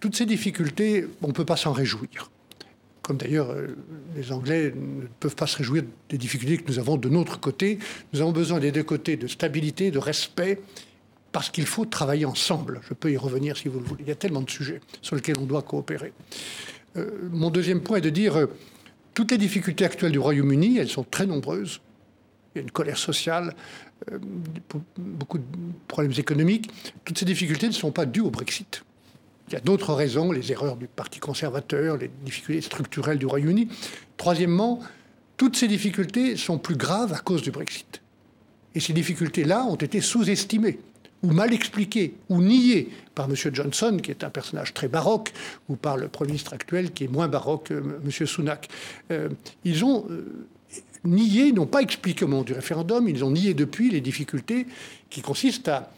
toutes ces difficultés, on ne peut pas s'en réjouir. Comme d'ailleurs euh, les Anglais ne peuvent pas se réjouir des difficultés que nous avons de notre côté. Nous avons besoin des deux côtés de stabilité, de respect, parce qu'il faut travailler ensemble. Je peux y revenir si vous le voulez. Il y a tellement de sujets sur lesquels on doit coopérer. Euh, mon deuxième point est de dire, toutes les difficultés actuelles du Royaume-Uni, elles sont très nombreuses. Il y a une colère sociale, euh, beaucoup de problèmes économiques. Toutes ces difficultés ne sont pas dues au Brexit. Il y a d'autres raisons, les erreurs du Parti conservateur, les difficultés structurelles du Royaume-Uni. Troisièmement, toutes ces difficultés sont plus graves à cause du Brexit. Et ces difficultés-là ont été sous-estimées. Ou mal expliqués, ou niés par M. Johnson, qui est un personnage très baroque, ou par le Premier ministre actuel, qui est moins baroque, M. Sunak. ils ont nié, n'ont pas expliqué au moment du référendum, ils ont nié depuis les difficultés qui consistent à,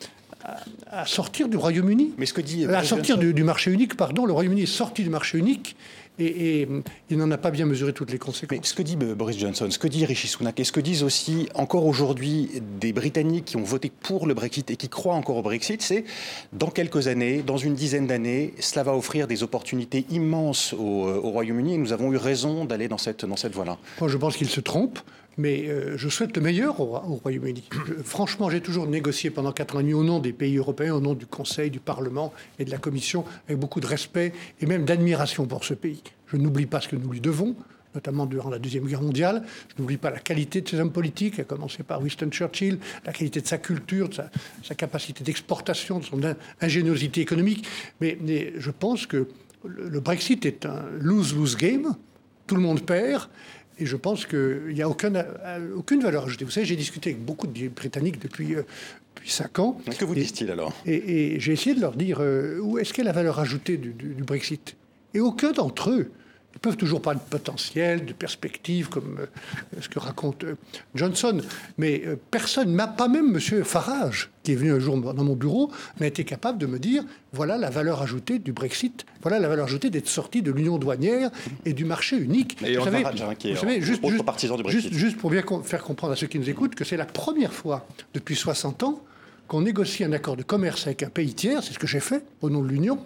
à, sortir du Royaume-Uni. Mais ce que dit. À sortir du, marché unique, pardon. Le Royaume-Uni est sorti du marché unique et, il n'en a pas bien mesuré toutes les conséquences. Mais ce que dit Boris Johnson, ce que dit Rishi Sunak et ce que disent aussi encore aujourd'hui des Britanniques qui ont voté pour le Brexit et qui croient encore au Brexit, c'est dans quelques années, dans une dizaine d'années, cela va offrir des opportunités immenses au, euh, au Royaume-Uni et nous avons eu raison d'aller dans cette, dans cette voie-là. Moi, je pense qu'il se trompe mais euh, je souhaite le meilleur au, Royaume-Uni. Franchement, j'ai toujours négocié pendant quatre ans au nom des pays européens, au nom du Conseil, du Parlement et de la Commission, avec beaucoup de respect et même d'admiration pour ce pays. Je n'oublie pas ce que nous lui devons, notamment durant la Deuxième Guerre mondiale. Je n'oublie pas la qualité de ses hommes politiques, à commencer par Winston Churchill, la qualité de sa culture, de sa, capacité d'exportation, de son ingéniosité économique. Mais, je pense que le Brexit est un lose-lose game. Tout le monde perd. Et je pense qu'il n'y a aucune, euh, aucune valeur ajoutée. Vous savez, j'ai discuté avec beaucoup de Britanniques depuis, euh, depuis 5 ans. Que vous disent-ils alors? Et, j'ai essayé de leur dire euh, où est-ce qu'est la valeur ajoutée du, du Brexit? Et aucun d'entre eux ils peuvent toujours parler de potentiel, de perspective, comme euh, ce que raconte euh, Johnson. Mais euh, personne, pas même M. Farage, qui est venu un jour dans mon bureau, n'a été capable de me dire voilà la valeur ajoutée du Brexit, voilà la valeur ajoutée d'être sorti de l'union douanière et du marché unique. Et vous savez, vous savez juste, juste, juste pour bien faire comprendre à ceux qui nous écoutent que c'est la première fois depuis 60 ans qu'on négocie un accord de commerce avec un pays tiers, c'est ce que j'ai fait au nom de l'Union,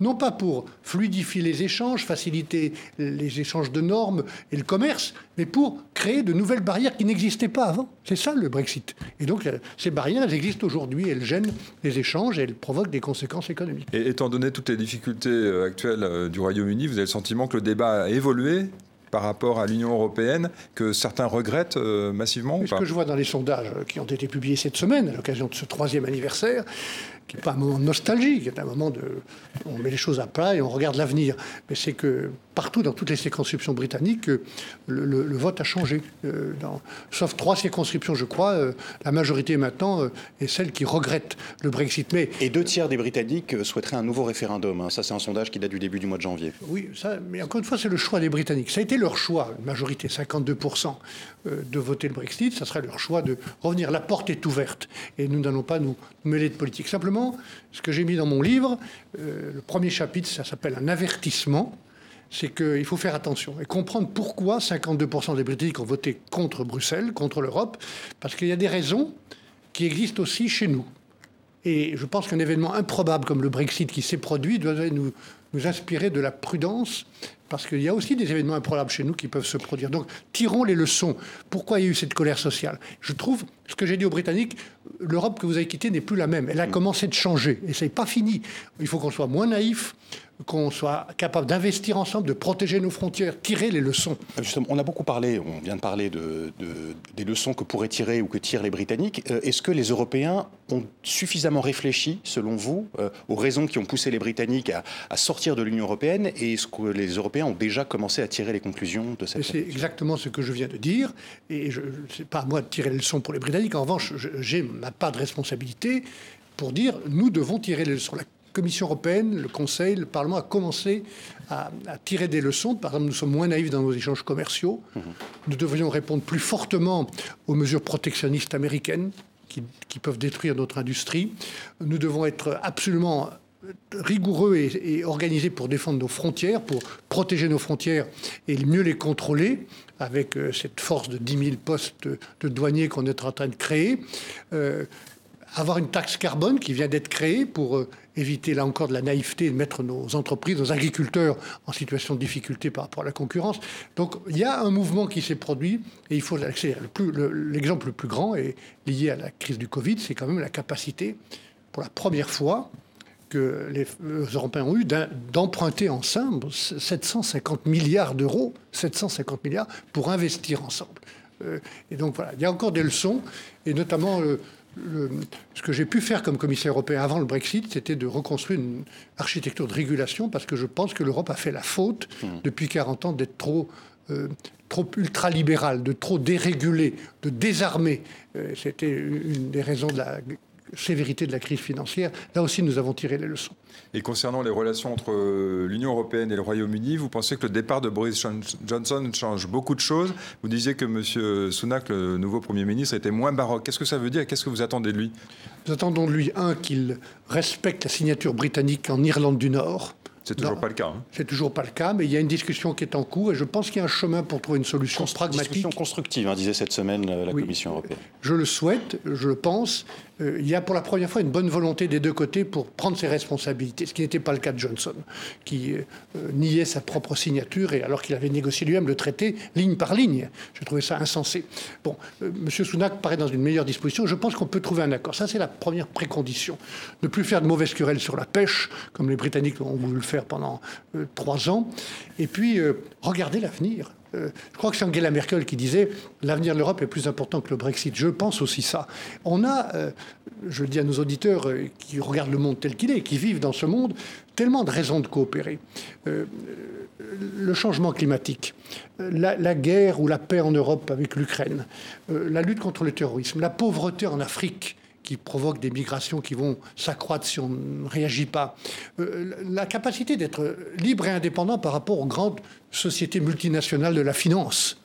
non pas pour fluidifier les échanges, faciliter les échanges de normes et le commerce, mais pour créer de nouvelles barrières qui n'existaient pas avant. C'est ça le Brexit. Et donc euh, ces barrières, elles existent aujourd'hui, elles gênent les échanges et elles provoquent des conséquences économiques. Et étant donné toutes les difficultés euh, actuelles euh, du Royaume-Uni, vous avez le sentiment que le débat a évolué par rapport à l'Union européenne que certains regrettent massivement Ce que je vois dans les sondages qui ont été publiés cette semaine à l'occasion de ce troisième anniversaire, qui n'est pas un moment de nostalgie, qui est un moment de... On met les choses à plat et on regarde l'avenir. Mais c'est que partout dans toutes les circonscriptions britanniques, le, vote a changé. Euh, sauf trois circonscriptions, je crois. Euh, la majorité maintenant euh, est celle qui regrette le Brexit. Mais, et deux tiers des Britanniques souhaiteraient un nouveau référendum. Hein. Ça, c'est un sondage qui date du début du mois de janvier. Oui, ça, mais encore une fois, c'est le choix des Britanniques. Ça a été leur choix, une majorité, 52%, de voter le Brexit. Ça serait leur choix de revenir. La porte est ouverte. Et nous n'allons pas nous mêler de politique. Simplement, ce que j'ai mis dans mon livre, le premier chapitre, ça s'appelle un avertissement, c'est qu'il faut faire attention et comprendre pourquoi 52% des Britanniques ont voté contre Bruxelles, contre l'Europe, parce qu'il y a des raisons qui existent aussi chez nous. Et je pense qu'un événement improbable comme le Brexit qui s'est produit doit nous, inspirer de la prudence, parce qu'il y a aussi des événements improbables chez nous qui peuvent se produire. Donc, tirons les leçons. Pourquoi il y a eu cette colère sociale? Je trouve, ce que j'ai dit aux Britanniques, l'Europe que vous avez quittée n'est plus la même. Elle a commencé de changer, et ce n'est pas fini. Il faut qu'on soit moins naïf, qu'on soit capable d'investir ensemble, de protéger nos frontières, tirer les leçons. Euh, justement, on a beaucoup parlé, on vient de parler de, des leçons que pourraient tirer ou que tirent les Britanniques. Euh, est-ce que les Européens ont suffisamment réfléchi, selon vous, euh, aux raisons qui ont poussé les Britanniques à, sortir de l'Union européenne et est-ce que les Européens ont déjà commencé à tirer les conclusions de cette C'est exactement ce que je viens de dire. Et ce n'est pas à moi de tirer les leçons pour les Britanniques. En revanche, j'ai ma part de responsabilité pour dire nous devons tirer les leçons. Commission européenne, le Conseil, le Parlement a commencé à, tirer des leçons. Par exemple, nous sommes moins naïfs dans nos échanges commerciaux. Nous devrions répondre plus fortement aux mesures protectionnistes américaines qui, peuvent détruire notre industrie. Nous devons être absolument rigoureux et, organisés pour défendre nos frontières, pour protéger nos frontières et mieux les contrôler avec euh, cette force de 10 000 postes de douaniers qu'on est en train de créer. Euh, avoir une taxe carbone qui vient d'être créée pour euh, éviter là encore de la naïveté de mettre nos entreprises, nos agriculteurs en situation de difficulté par rapport à la concurrence. Donc il y a un mouvement qui s'est produit et il faut l'accélérer. L'exemple le, plus grand est lié à la crise du Covid, c'est quand même la capacité, pour la première fois, que les Européens ont eu d'emprunter ensemble 750 milliards d'euros, 750 milliards, pour investir ensemble. Euh, et donc voilà, il y a encore des leçons, et notamment... Euh, ce que j'ai pu faire comme commissaire européen avant le Brexit, c'était de reconstruire une architecture de régulation parce que je pense que l'Europe a fait la faute hmm. depuis 40 ans d'être trop, euh, trop ultralibérale, de trop déréguler, de désarmer. Euh, c'était une des raisons de la sévérité de la crise financière. Là aussi, nous avons tiré les leçons. Et concernant les relations entre euh, l'Union européenne et le Royaume-Uni, vous pensez que le départ de Boris Johnson change beaucoup de choses? Vous disiez que M. Sunak, le nouveau Premier ministre, était moins baroque. Qu'est-ce que ça veut dire Qu'est-ce que vous attendez de lui? Nous attendons de lui, un, qu'il respecte la signature britannique en Irlande du Nord c'est toujours pas le cas. Hein. C'est toujours pas le cas, mais il y a une discussion qui est en cours et je pense qu'il y a un chemin pour trouver une solution pragmatique. Discussion constructive, hein, disait cette semaine euh, la Commission européenne. Je le souhaite, je le pense. Euh, il y a pour la première fois une bonne volonté des deux côtés pour prendre ses responsabilités, ce qui n'était pas le cas de Johnson, qui euh, niait sa propre signature et alors qu'il avait négocié lui-même le traité ligne par ligne. J'ai trouvé ça insensé. Bon, M. Sunak paraît dans une meilleure disposition. Je pense qu'on peut trouver un accord. Ça, c'est la première précondition. Ne plus faire de mauvaises querelles sur la pêche, comme les Britanniques ont voulu le faire pendant trois ans. Et puis, regarder l'avenir. Euh, je crois que c'est Angela Merkel qui disait l'avenir de l'Europe est plus important que le Brexit. Je pense aussi ça. On a, euh, je le dis à nos auditeurs euh, qui regardent le monde tel qu'il est, qui vivent dans ce monde, tellement de raisons de coopérer. le changement climatique, la, la, guerre ou la paix en Europe avec l'Ukraine, la lutte contre le terrorisme, la pauvreté en Afrique qui provoque des migrations qui vont s'accroître si on ne réagit pas. Euh, la capacité d'être libre et indépendant par rapport aux grandes sociétés multinationales de la finance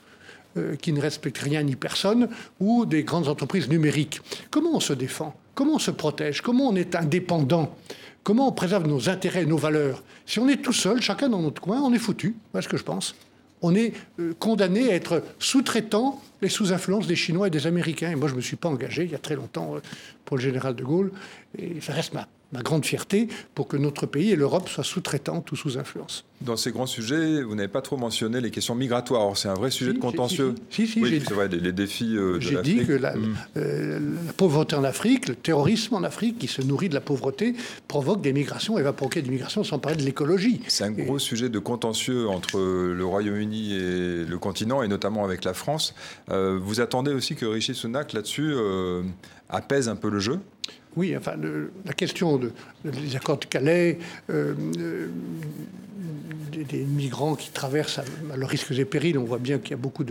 euh, qui ne respectent rien ni personne, ou des grandes entreprises numériques. Comment on se défend? Comment on se protège? Comment on est indépendant? Comment on préserve nos intérêts et nos valeurs? Si on est tout seul, chacun dans notre coin, on est foutu. Voilà ce que je pense on est euh, condamné à être sous-traitant et sous influence des Chinois et des Américains. Et moi, je ne me suis pas engagé il y a très longtemps euh, pour le général de Gaulle. Et ça reste ma, ma grande fierté pour que notre pays et l'Europe soient sous-traitantes ou sous influence. Dans ces grands sujets, vous n'avez pas trop mentionné les questions migratoires. C'est un vrai sujet de contentieux. Si, si, oui, c'est vrai, les, défis euh, de J'ai dit que mm. euh, la, pauvreté en Afrique, le terrorisme en Afrique, qui se nourrit de la pauvreté, provoque des migrations et va provoquer des migrations sans parler de l'écologie. C'est un gros sujet de contentieux entre le Royaume-Uni et le continent, et notamment avec la France. Euh, vous attendez aussi que Rishi Sunak, là-dessus, apaise un peu le jeu? Oui, enfin, la question de, des accords de Calais, des, migrants qui traversent à, leurs risques et périls. On voit bien qu'il y a beaucoup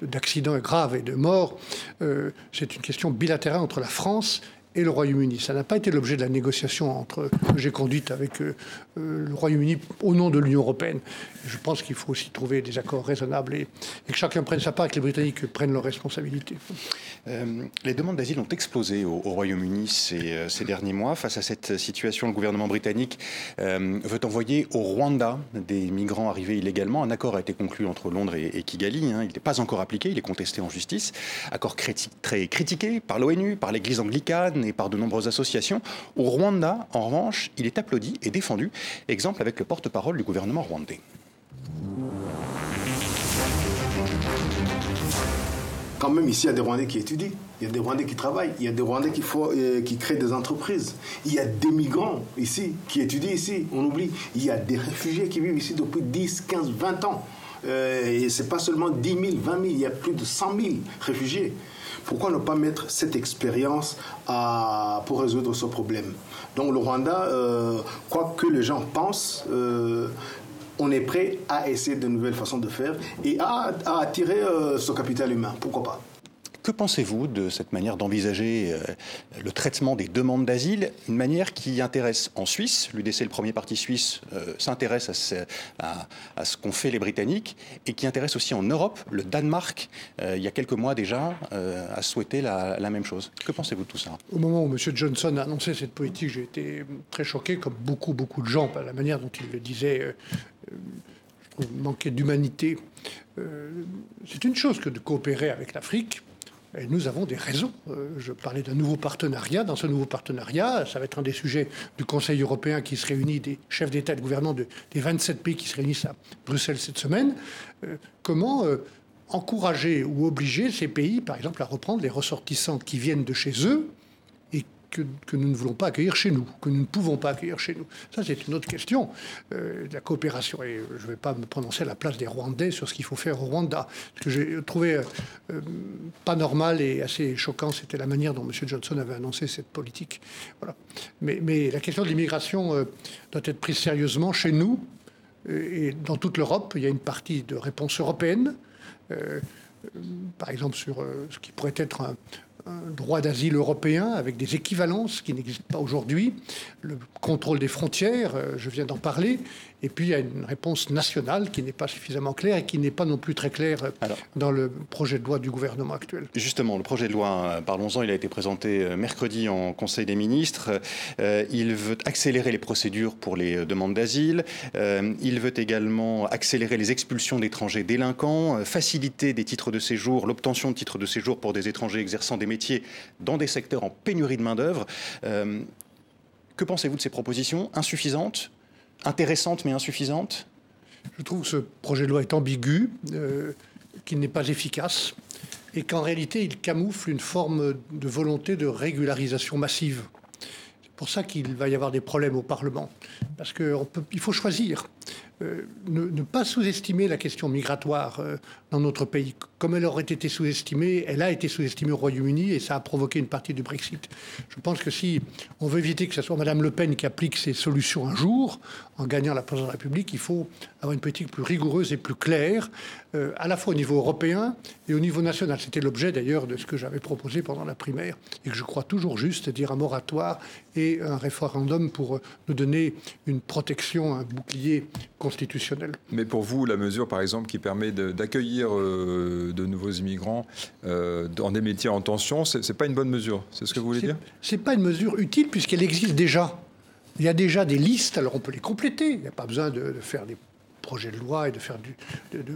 d'accidents graves et de morts. Euh, c'est une question bilatérale entre la France et le Royaume-Uni. Ça n'a pas été l'objet de la négociation entre, que j'ai conduite avec euh, euh, le Royaume-Uni au nom de l'Union européenne. Je pense qu'il faut aussi trouver des accords raisonnables et, que chacun prenne sa part et que les Britanniques prennent leurs responsabilités. Euh, les demandes d'asile ont explosé au, Royaume-Uni ces, derniers mois. Face à cette situation, le gouvernement britannique veut envoyer au Rwanda des migrants arrivés illégalement. Un accord a été conclu entre Londres et, Kigali. Hein. Il n'est pas encore appliqué, il est contesté en justice. Accord très critiqué par l'ONU, par l'Église anglicane et par de nombreuses associations. Au Rwanda, en revanche, il est applaudi et défendu. Exemple avec le porte-parole du gouvernement rwandais. Quand même, ici, il y a des Rwandais qui étudient, il y a des Rwandais qui travaillent, il y a des Rwandais qui, euh, créent des entreprises. Il y a des migrants ici qui étudient ici, on oublie. Il y a des réfugiés qui vivent ici depuis 10, 15, 20 ans. Euh, et ce n'est pas seulement 10 000, 20 000, il y a plus de 100 000 réfugiés. Pourquoi ne pas mettre cette expérience pour résoudre ce problème? Donc le Rwanda, euh, quoi que les gens pensent, euh, on est prêt à essayer de nouvelles façons de faire et à, attirer euh, ce capital humain. Pourquoi pas? Que pensez-vous de cette manière d'envisager euh, le traitement des demandes d'asile? Une manière qui intéresse en Suisse, l'UDC, le premier parti suisse, euh, s'intéresse à ce, qu'ont fait les Britanniques, et qui intéresse aussi en Europe. Le Danemark, euh, il y a quelques mois déjà, a souhaité la, même chose. Que pensez-vous de tout ça? Au moment où M. Johnson a annoncé cette politique, j'ai été très choqué, comme beaucoup, beaucoup de gens, par la manière dont il le disait. je manquer d'humanité. C'est une chose que de coopérer avec l'Afrique, nous avons des raisons. Euh, je parlais d'un nouveau partenariat. Dans ce nouveau partenariat, ça va être un des sujets du Conseil européen qui se réunit, des chefs d'État et de gouvernement des 27 pays qui se réunissent à Bruxelles cette semaine. Euh, comment euh, encourager ou obliger ces pays, par exemple, à reprendre les ressortissants qui viennent de chez eux que, nous ne voulons pas accueillir chez nous, que nous ne pouvons pas accueillir chez nous. Ça, c'est une autre question euh, de la coopération. Et je ne vais pas me prononcer à la place des Rwandais sur ce qu'il faut faire au Rwanda. Ce que j'ai trouvé euh, pas normal et assez choquant, c'était la manière dont M. Johnson avait annoncé cette politique. Voilà. Mais, mais la question de l'immigration euh, doit être prise sérieusement chez nous et dans toute l'Europe. Il y a une partie de réponse européenne par exemple sur ce qui pourrait être un, un droit d'asile européen avec des équivalences qui n'existent pas aujourd'hui, le contrôle des frontières, euh, je viens d'en parler, et puis il y a une réponse nationale qui n'est pas suffisamment claire et qui n'est pas non plus très claire euh, dans le projet de loi du gouvernement actuel. Justement, le projet de loi, euh, parlons-en, il a été présenté mercredi en Conseil des ministres. il veut accélérer les procédures pour les demandes d'asile. il veut également accélérer les expulsions d'étrangers délinquants, faciliter des titres de séjour, l'obtention de titres de séjour pour des étrangers exerçant des métiers dans des secteurs en pénurie de main-d'œuvre. Euh, que pensez-vous de ces propositions? Insuffisantes? Intéressantes mais insuffisantes Je trouve que ce projet de loi est ambigu, euh, qu'il n'est pas efficace et qu'en réalité il camoufle une forme de volonté de régularisation massive. C'est pour ça qu'il va y avoir des problèmes au Parlement. Parce qu'il faut choisir. Euh, ne, pas sous-estimer la question migratoire euh, dans notre pays. Comme elle aurait été sous-estimée, elle a été sous-estimée au Royaume-Uni et ça a provoqué une partie du Brexit. Je pense que si on veut éviter que ce soit Mme Le Pen qui applique ses solutions un jour, en gagnant la présidence de la République, il faut avoir une politique plus rigoureuse et plus claire, euh, à la fois au niveau européen et au niveau national. C'était l'objet d'ailleurs de ce que j'avais proposé pendant la primaire et que je crois toujours juste, c'est-à-dire un moratoire et un référendum pour nous donner une protection, un bouclier constitutionnel. Mais pour vous, la mesure, par exemple, qui permet d'accueillir euh, de nouveaux immigrants euh, dans des métiers en tension, c'est n'est pas une bonne mesure. C'est ce que vous voulez dire? C'est pas une mesure utile puisqu'elle existe déjà. Il y a déjà des listes, alors on peut les compléter. Il n'y a pas besoin de faire des projet de loi et de faire du, de, de.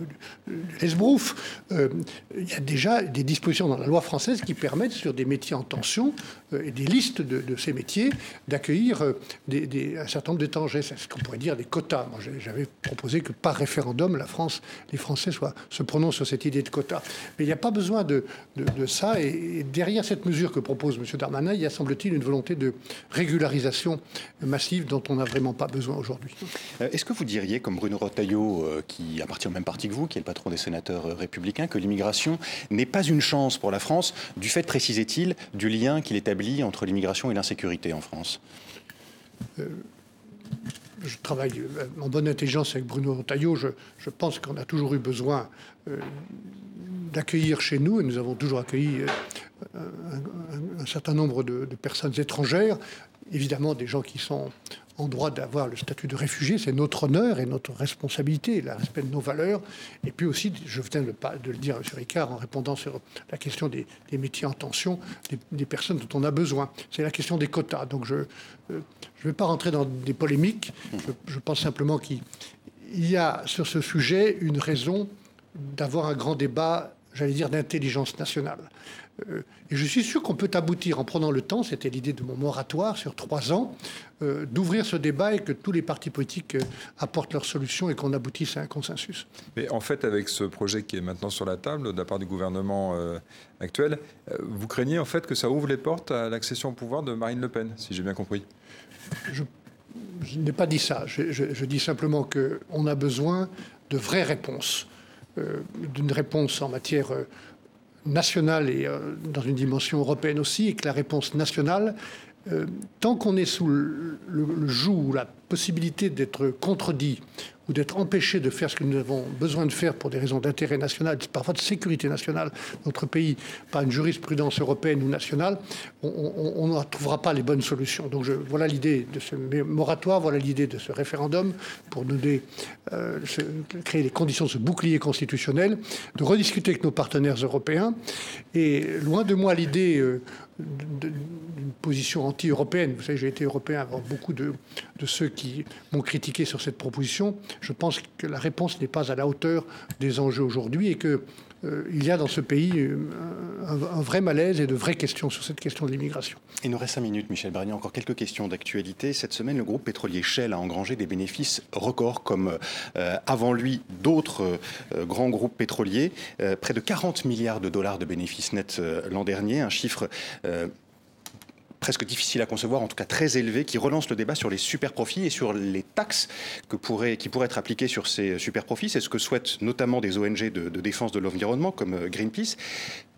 Euh, il y a déjà des dispositions dans la loi française qui permettent, sur des métiers en tension euh, et des listes de, ces métiers, d'accueillir euh, un certain nombre d'étrangers. C'est ce qu'on pourrait dire des quotas. J'avais proposé que par référendum, la France, les Français soient, se prononcent sur cette idée de quotas. Mais il n'y a pas besoin de, ça. Et, derrière cette mesure que propose M. Darmanin, il y a, semble-t-il, une volonté de régularisation massive dont on n'a vraiment pas besoin aujourd'hui. Est-ce que vous diriez, comme Bruno Roth, Euh, qui appartient au même parti que vous, qui est le patron des sénateurs euh, républicains, que l'immigration n'est pas une chance pour la France, du fait, précisait-il, du lien qu'il établit entre l'immigration et l'insécurité en France euh, je travaille en bonne intelligence avec Bruno Taillot. Je, pense qu'on a toujours eu besoin d'accueillir chez nous, et nous avons toujours accueilli un, certain nombre de, personnes étrangères, évidemment des gens qui sont en droit d'avoir le statut de réfugié, c'est notre honneur et notre responsabilité, le respect de nos valeurs. Et puis aussi, je viens de, le dire M. Ricard en répondant sur la question des, métiers en tension, des, personnes dont on a besoin. C'est la question des quotas. Donc je ne euh, vais pas rentrer dans des polémiques. Je, pense simplement qu'il y a sur ce sujet une raison d'avoir un grand débat, j'allais dire, d'intelligence nationale. Euh, et je suis sûr qu'on peut aboutir en prenant le temps, c'était l'idée de mon moratoire sur trois ans, euh, d'ouvrir ce débat et que tous les partis politiques euh, apportent leurs solutions et qu'on aboutisse à un consensus. Mais en fait, avec ce projet qui est maintenant sur la table de la part du gouvernement actuel, vous craignez en fait que ça ouvre les portes à l'accession au pouvoir de Marine Le Pen, si j'ai bien compris? Je, n'ai pas dit ça. Je, je dis simplement qu'on a besoin de vraies réponses, d'une réponse en matière nationale et euh, dans une dimension européenne aussi, et que la réponse nationale, euh, tant qu'on est sous le, joug, la possibilité d'être contredit ou d'être empêché de faire ce que nous avons besoin de faire pour des raisons d'intérêt national, parfois de sécurité nationale, notre pays, par une jurisprudence européenne ou nationale, on ne trouvera pas les bonnes solutions. Donc voilà l'idée de ce moratoire, voilà l'idée de ce référendum pour nous euh, créer les conditions de ce bouclier constitutionnel, de rediscuter avec nos partenaires européens. Et loin de moi l'idée euh, d'une position anti-européenne. Vous savez, j'ai été européen avant beaucoup de, de ceux qui m'ont critiqué sur cette proposition. Je pense que la réponse n'est pas à la hauteur des enjeux aujourd'hui et que il y a dans ce pays euh, un, vrai malaise et de vraies questions sur cette question de l'immigration. Il nous reste cinq minutes, Michel Barnier. Encore quelques questions d'actualité. Cette semaine, le groupe pétrolier Shell a engrangé des bénéfices records, comme euh, avant lui d'autres grands groupes pétroliers. près de 40 milliards de dollars de bénéfices nets l'an dernier, un chiffre presque difficile à concevoir, en tout cas très élevé, qui relance le débat sur les super profits et sur les taxes que pourraient, qui pourraient être appliquées sur ces super profits. C'est ce que souhaitent notamment des ONG de, défense de l'environnement comme euh, Greenpeace.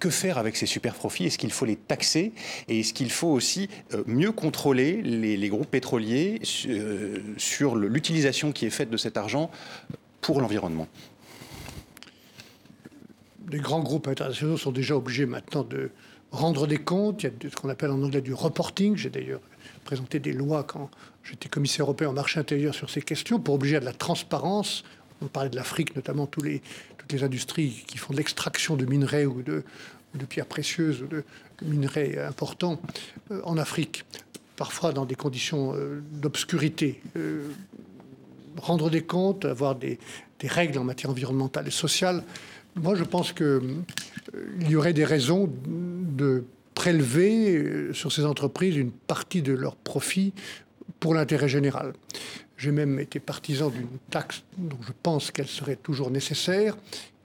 Que faire avec ces super profits Est-ce qu'il faut les taxer? Et est-ce qu'il faut aussi euh, mieux contrôler les, groupes pétroliers euh, sur l'utilisation qui est faite de cet argent pour l'environnement? Les grands groupes internationaux sont déjà obligés maintenant de rendre des comptes, il y a ce qu'on appelle en anglais du reporting. J'ai d'ailleurs présenté des lois quand j'étais commissaire européen en marché intérieur sur ces questions pour obliger à de la transparence. On parlait de l'Afrique, notamment les, toutes les industries qui font de l'extraction de minerais ou de, de pierres précieuses ou de minerais importants euh, en Afrique, parfois dans des conditions euh, d'obscurité. Euh, rendre des comptes, avoir des, des, règles en matière environnementale et sociale. Moi, je pense qu'il y aurait des raisons de prélever sur ces entreprises une partie de leurs profits pour l'intérêt général. J'ai même été partisan d'une taxe dont je pense qu'elle serait toujours nécessaire,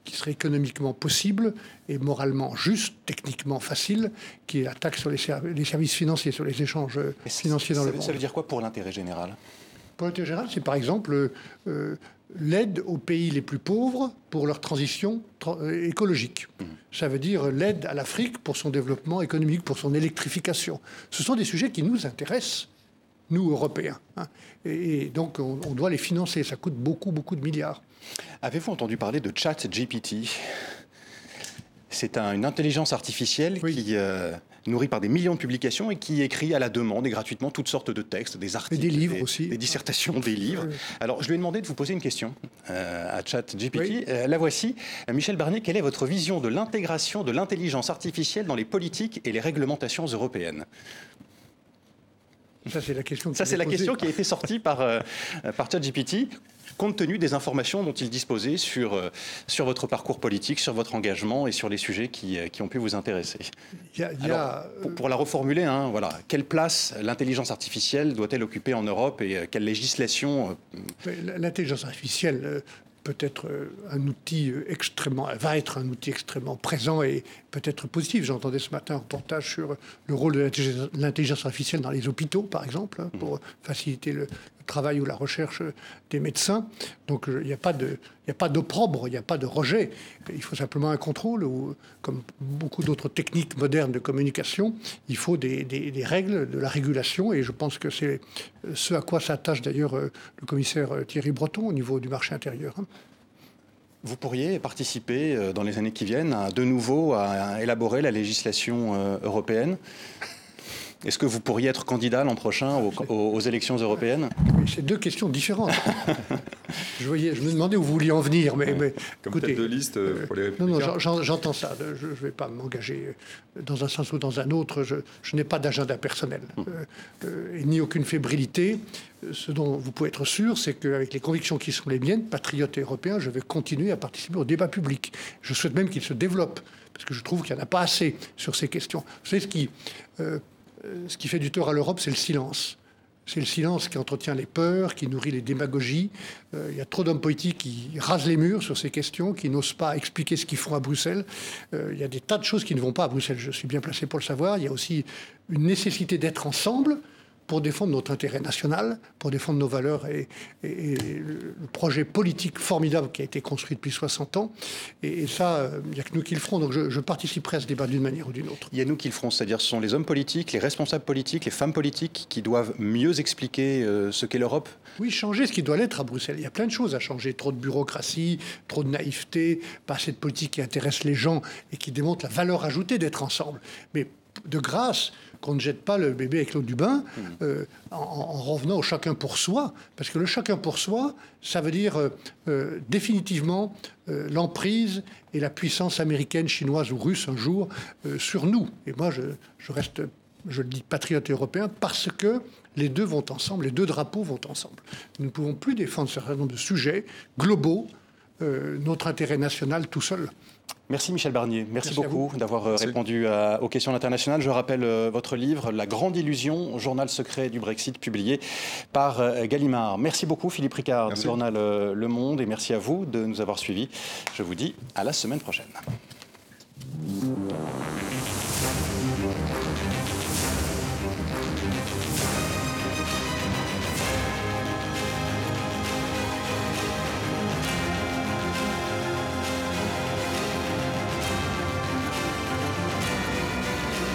qui serait économiquement possible et moralement juste, techniquement facile, qui est la taxe sur les, services financiers, sur les échanges financiers dans le monde. Ça veut dire quoi pour l'intérêt général? Pour l'intérêt général, c'est par exemple euh, l'aide aux pays les plus pauvres pour leur transition euh, écologique. Mmh. Ça veut dire l'aide à l'Afrique pour son développement économique, pour son électrification. Ce sont des sujets qui nous intéressent nous, Européens. Hein. Et, donc, on, doit les financer. Ça coûte beaucoup, beaucoup de milliards. Avez-vous entendu parler de ChatGPT C'est une intelligence artificielle qui euh, nourrie par des millions de publications et qui écrit à la demande et gratuitement toutes sortes de textes, des articles, des livres aussi, des dissertations, des livres. Alors, je lui ai demandé de vous poser une question euh, à ChatGPT. Euh, la voici. Michel Barnier, quelle est votre vision de l'intégration de l'intelligence artificielle dans les politiques et les réglementations européennes? Ça, c'est la question. Ça, c'est la question qui a été sortie par, euh, par ChatGPT compte tenu des informations dont il disposait sur, euh, sur votre parcours politique, sur votre engagement et sur les sujets qui, euh, qui ont pu vous intéresser. pour, la reformuler, hein, voilà, quelle place l'intelligence artificielle doit-elle occuper en Europe et quelle législation L'intelligence artificielle peut être un outil extrêmement, va être un outil extrêmement présent et peut-être positif. J'entendais ce matin un reportage sur le rôle de l'intelligence artificielle dans les hôpitaux, par exemple, hein, pour faciliter le, travail ou la recherche des médecins. Donc il n'y a pas d'opprobre, il n'y a pas de rejet. Il faut simplement un contrôle. Ou, comme beaucoup d'autres techniques modernes de communication, il faut des, des, règles, de la régulation. Et je pense que c'est ce à quoi s'attache d'ailleurs euh, le commissaire euh, Thierry Breton au niveau du marché intérieur. Hein. Vous pourriez participer euh, dans les années qui viennent de nouveau à élaborer la législation européenne est-ce que vous pourriez être candidat l'an prochain aux, élections européennes? C'est deux questions différentes. je, voyais, je me demandais où vous vouliez en venir. Mais, mais Comme tête de liste euh, pour les Républicains. Non, non, j'entends ça. Je ne vais pas m'engager dans un sens ou dans un autre. Je, n'ai pas d'agenda personnel, hum. euh, euh, ni aucune fébrilité. Ce dont vous pouvez être sûr, c'est qu'avec les convictions qui sont les miennes, patriote européen, je vais continuer à participer au débat public. Je souhaite même qu'il se développe, parce que je trouve qu'il n'y en a pas assez sur ces questions. Vous savez ce qui euh, ce qui fait du tort à l'Europe, c'est le silence. C'est le silence qui entretient les peurs, qui nourrit les démagogies. Euh, il y a trop d'hommes politiques qui rasent les murs sur ces questions, qui n'osent pas expliquer ce qu'ils font à Bruxelles. Euh, il y a des tas de choses qui ne vont pas à Bruxelles. Je suis bien placé pour le savoir. Il y a aussi une nécessité d'être ensemble pour défendre notre intérêt national, pour défendre nos valeurs et, le projet politique formidable qui a été construit depuis 60 ans. Et, ça, il n'y a que nous qui le ferons. Donc je, participerai à ce débat d'une manière ou d'une autre. Il y a nous qui le ferons, c'est-à-dire ce sont les hommes politiques, les responsables politiques, les femmes politiques qui doivent mieux expliquer euh, ce qu'est l'Europe Oui, changer ce qui doit l'être à Bruxelles. Il y a plein de choses à changer. Trop de bureaucratie, trop de naïveté, pas assez de politique qui intéresse les gens et qui démontre la valeur ajoutée d'être ensemble. Mais de grâce, qu'on ne jette pas le bébé avec l'eau du bain euh, en, revenant au chacun pour soi. Parce que le chacun pour soi, ça veut dire euh, euh, définitivement l'emprise et la puissance américaine, chinoise ou russe un jour sur nous. Et moi, je, je, reste, je le dis, patriote européen parce que les deux vont ensemble, les deux drapeaux vont ensemble. Nous ne pouvons plus défendre un certain nombre de sujets globaux, notre intérêt national tout seul. Merci Michel Barnier, merci, beaucoup d'avoir euh, répondu euh, aux questions internationales. Je rappelle euh, votre livre La Grande Illusion, journal secret du Brexit, publié par Gallimard. Merci beaucoup Philippe Ricard du journal Le Monde et merci à vous de nous avoir suivis. Je vous dis à la semaine prochaine.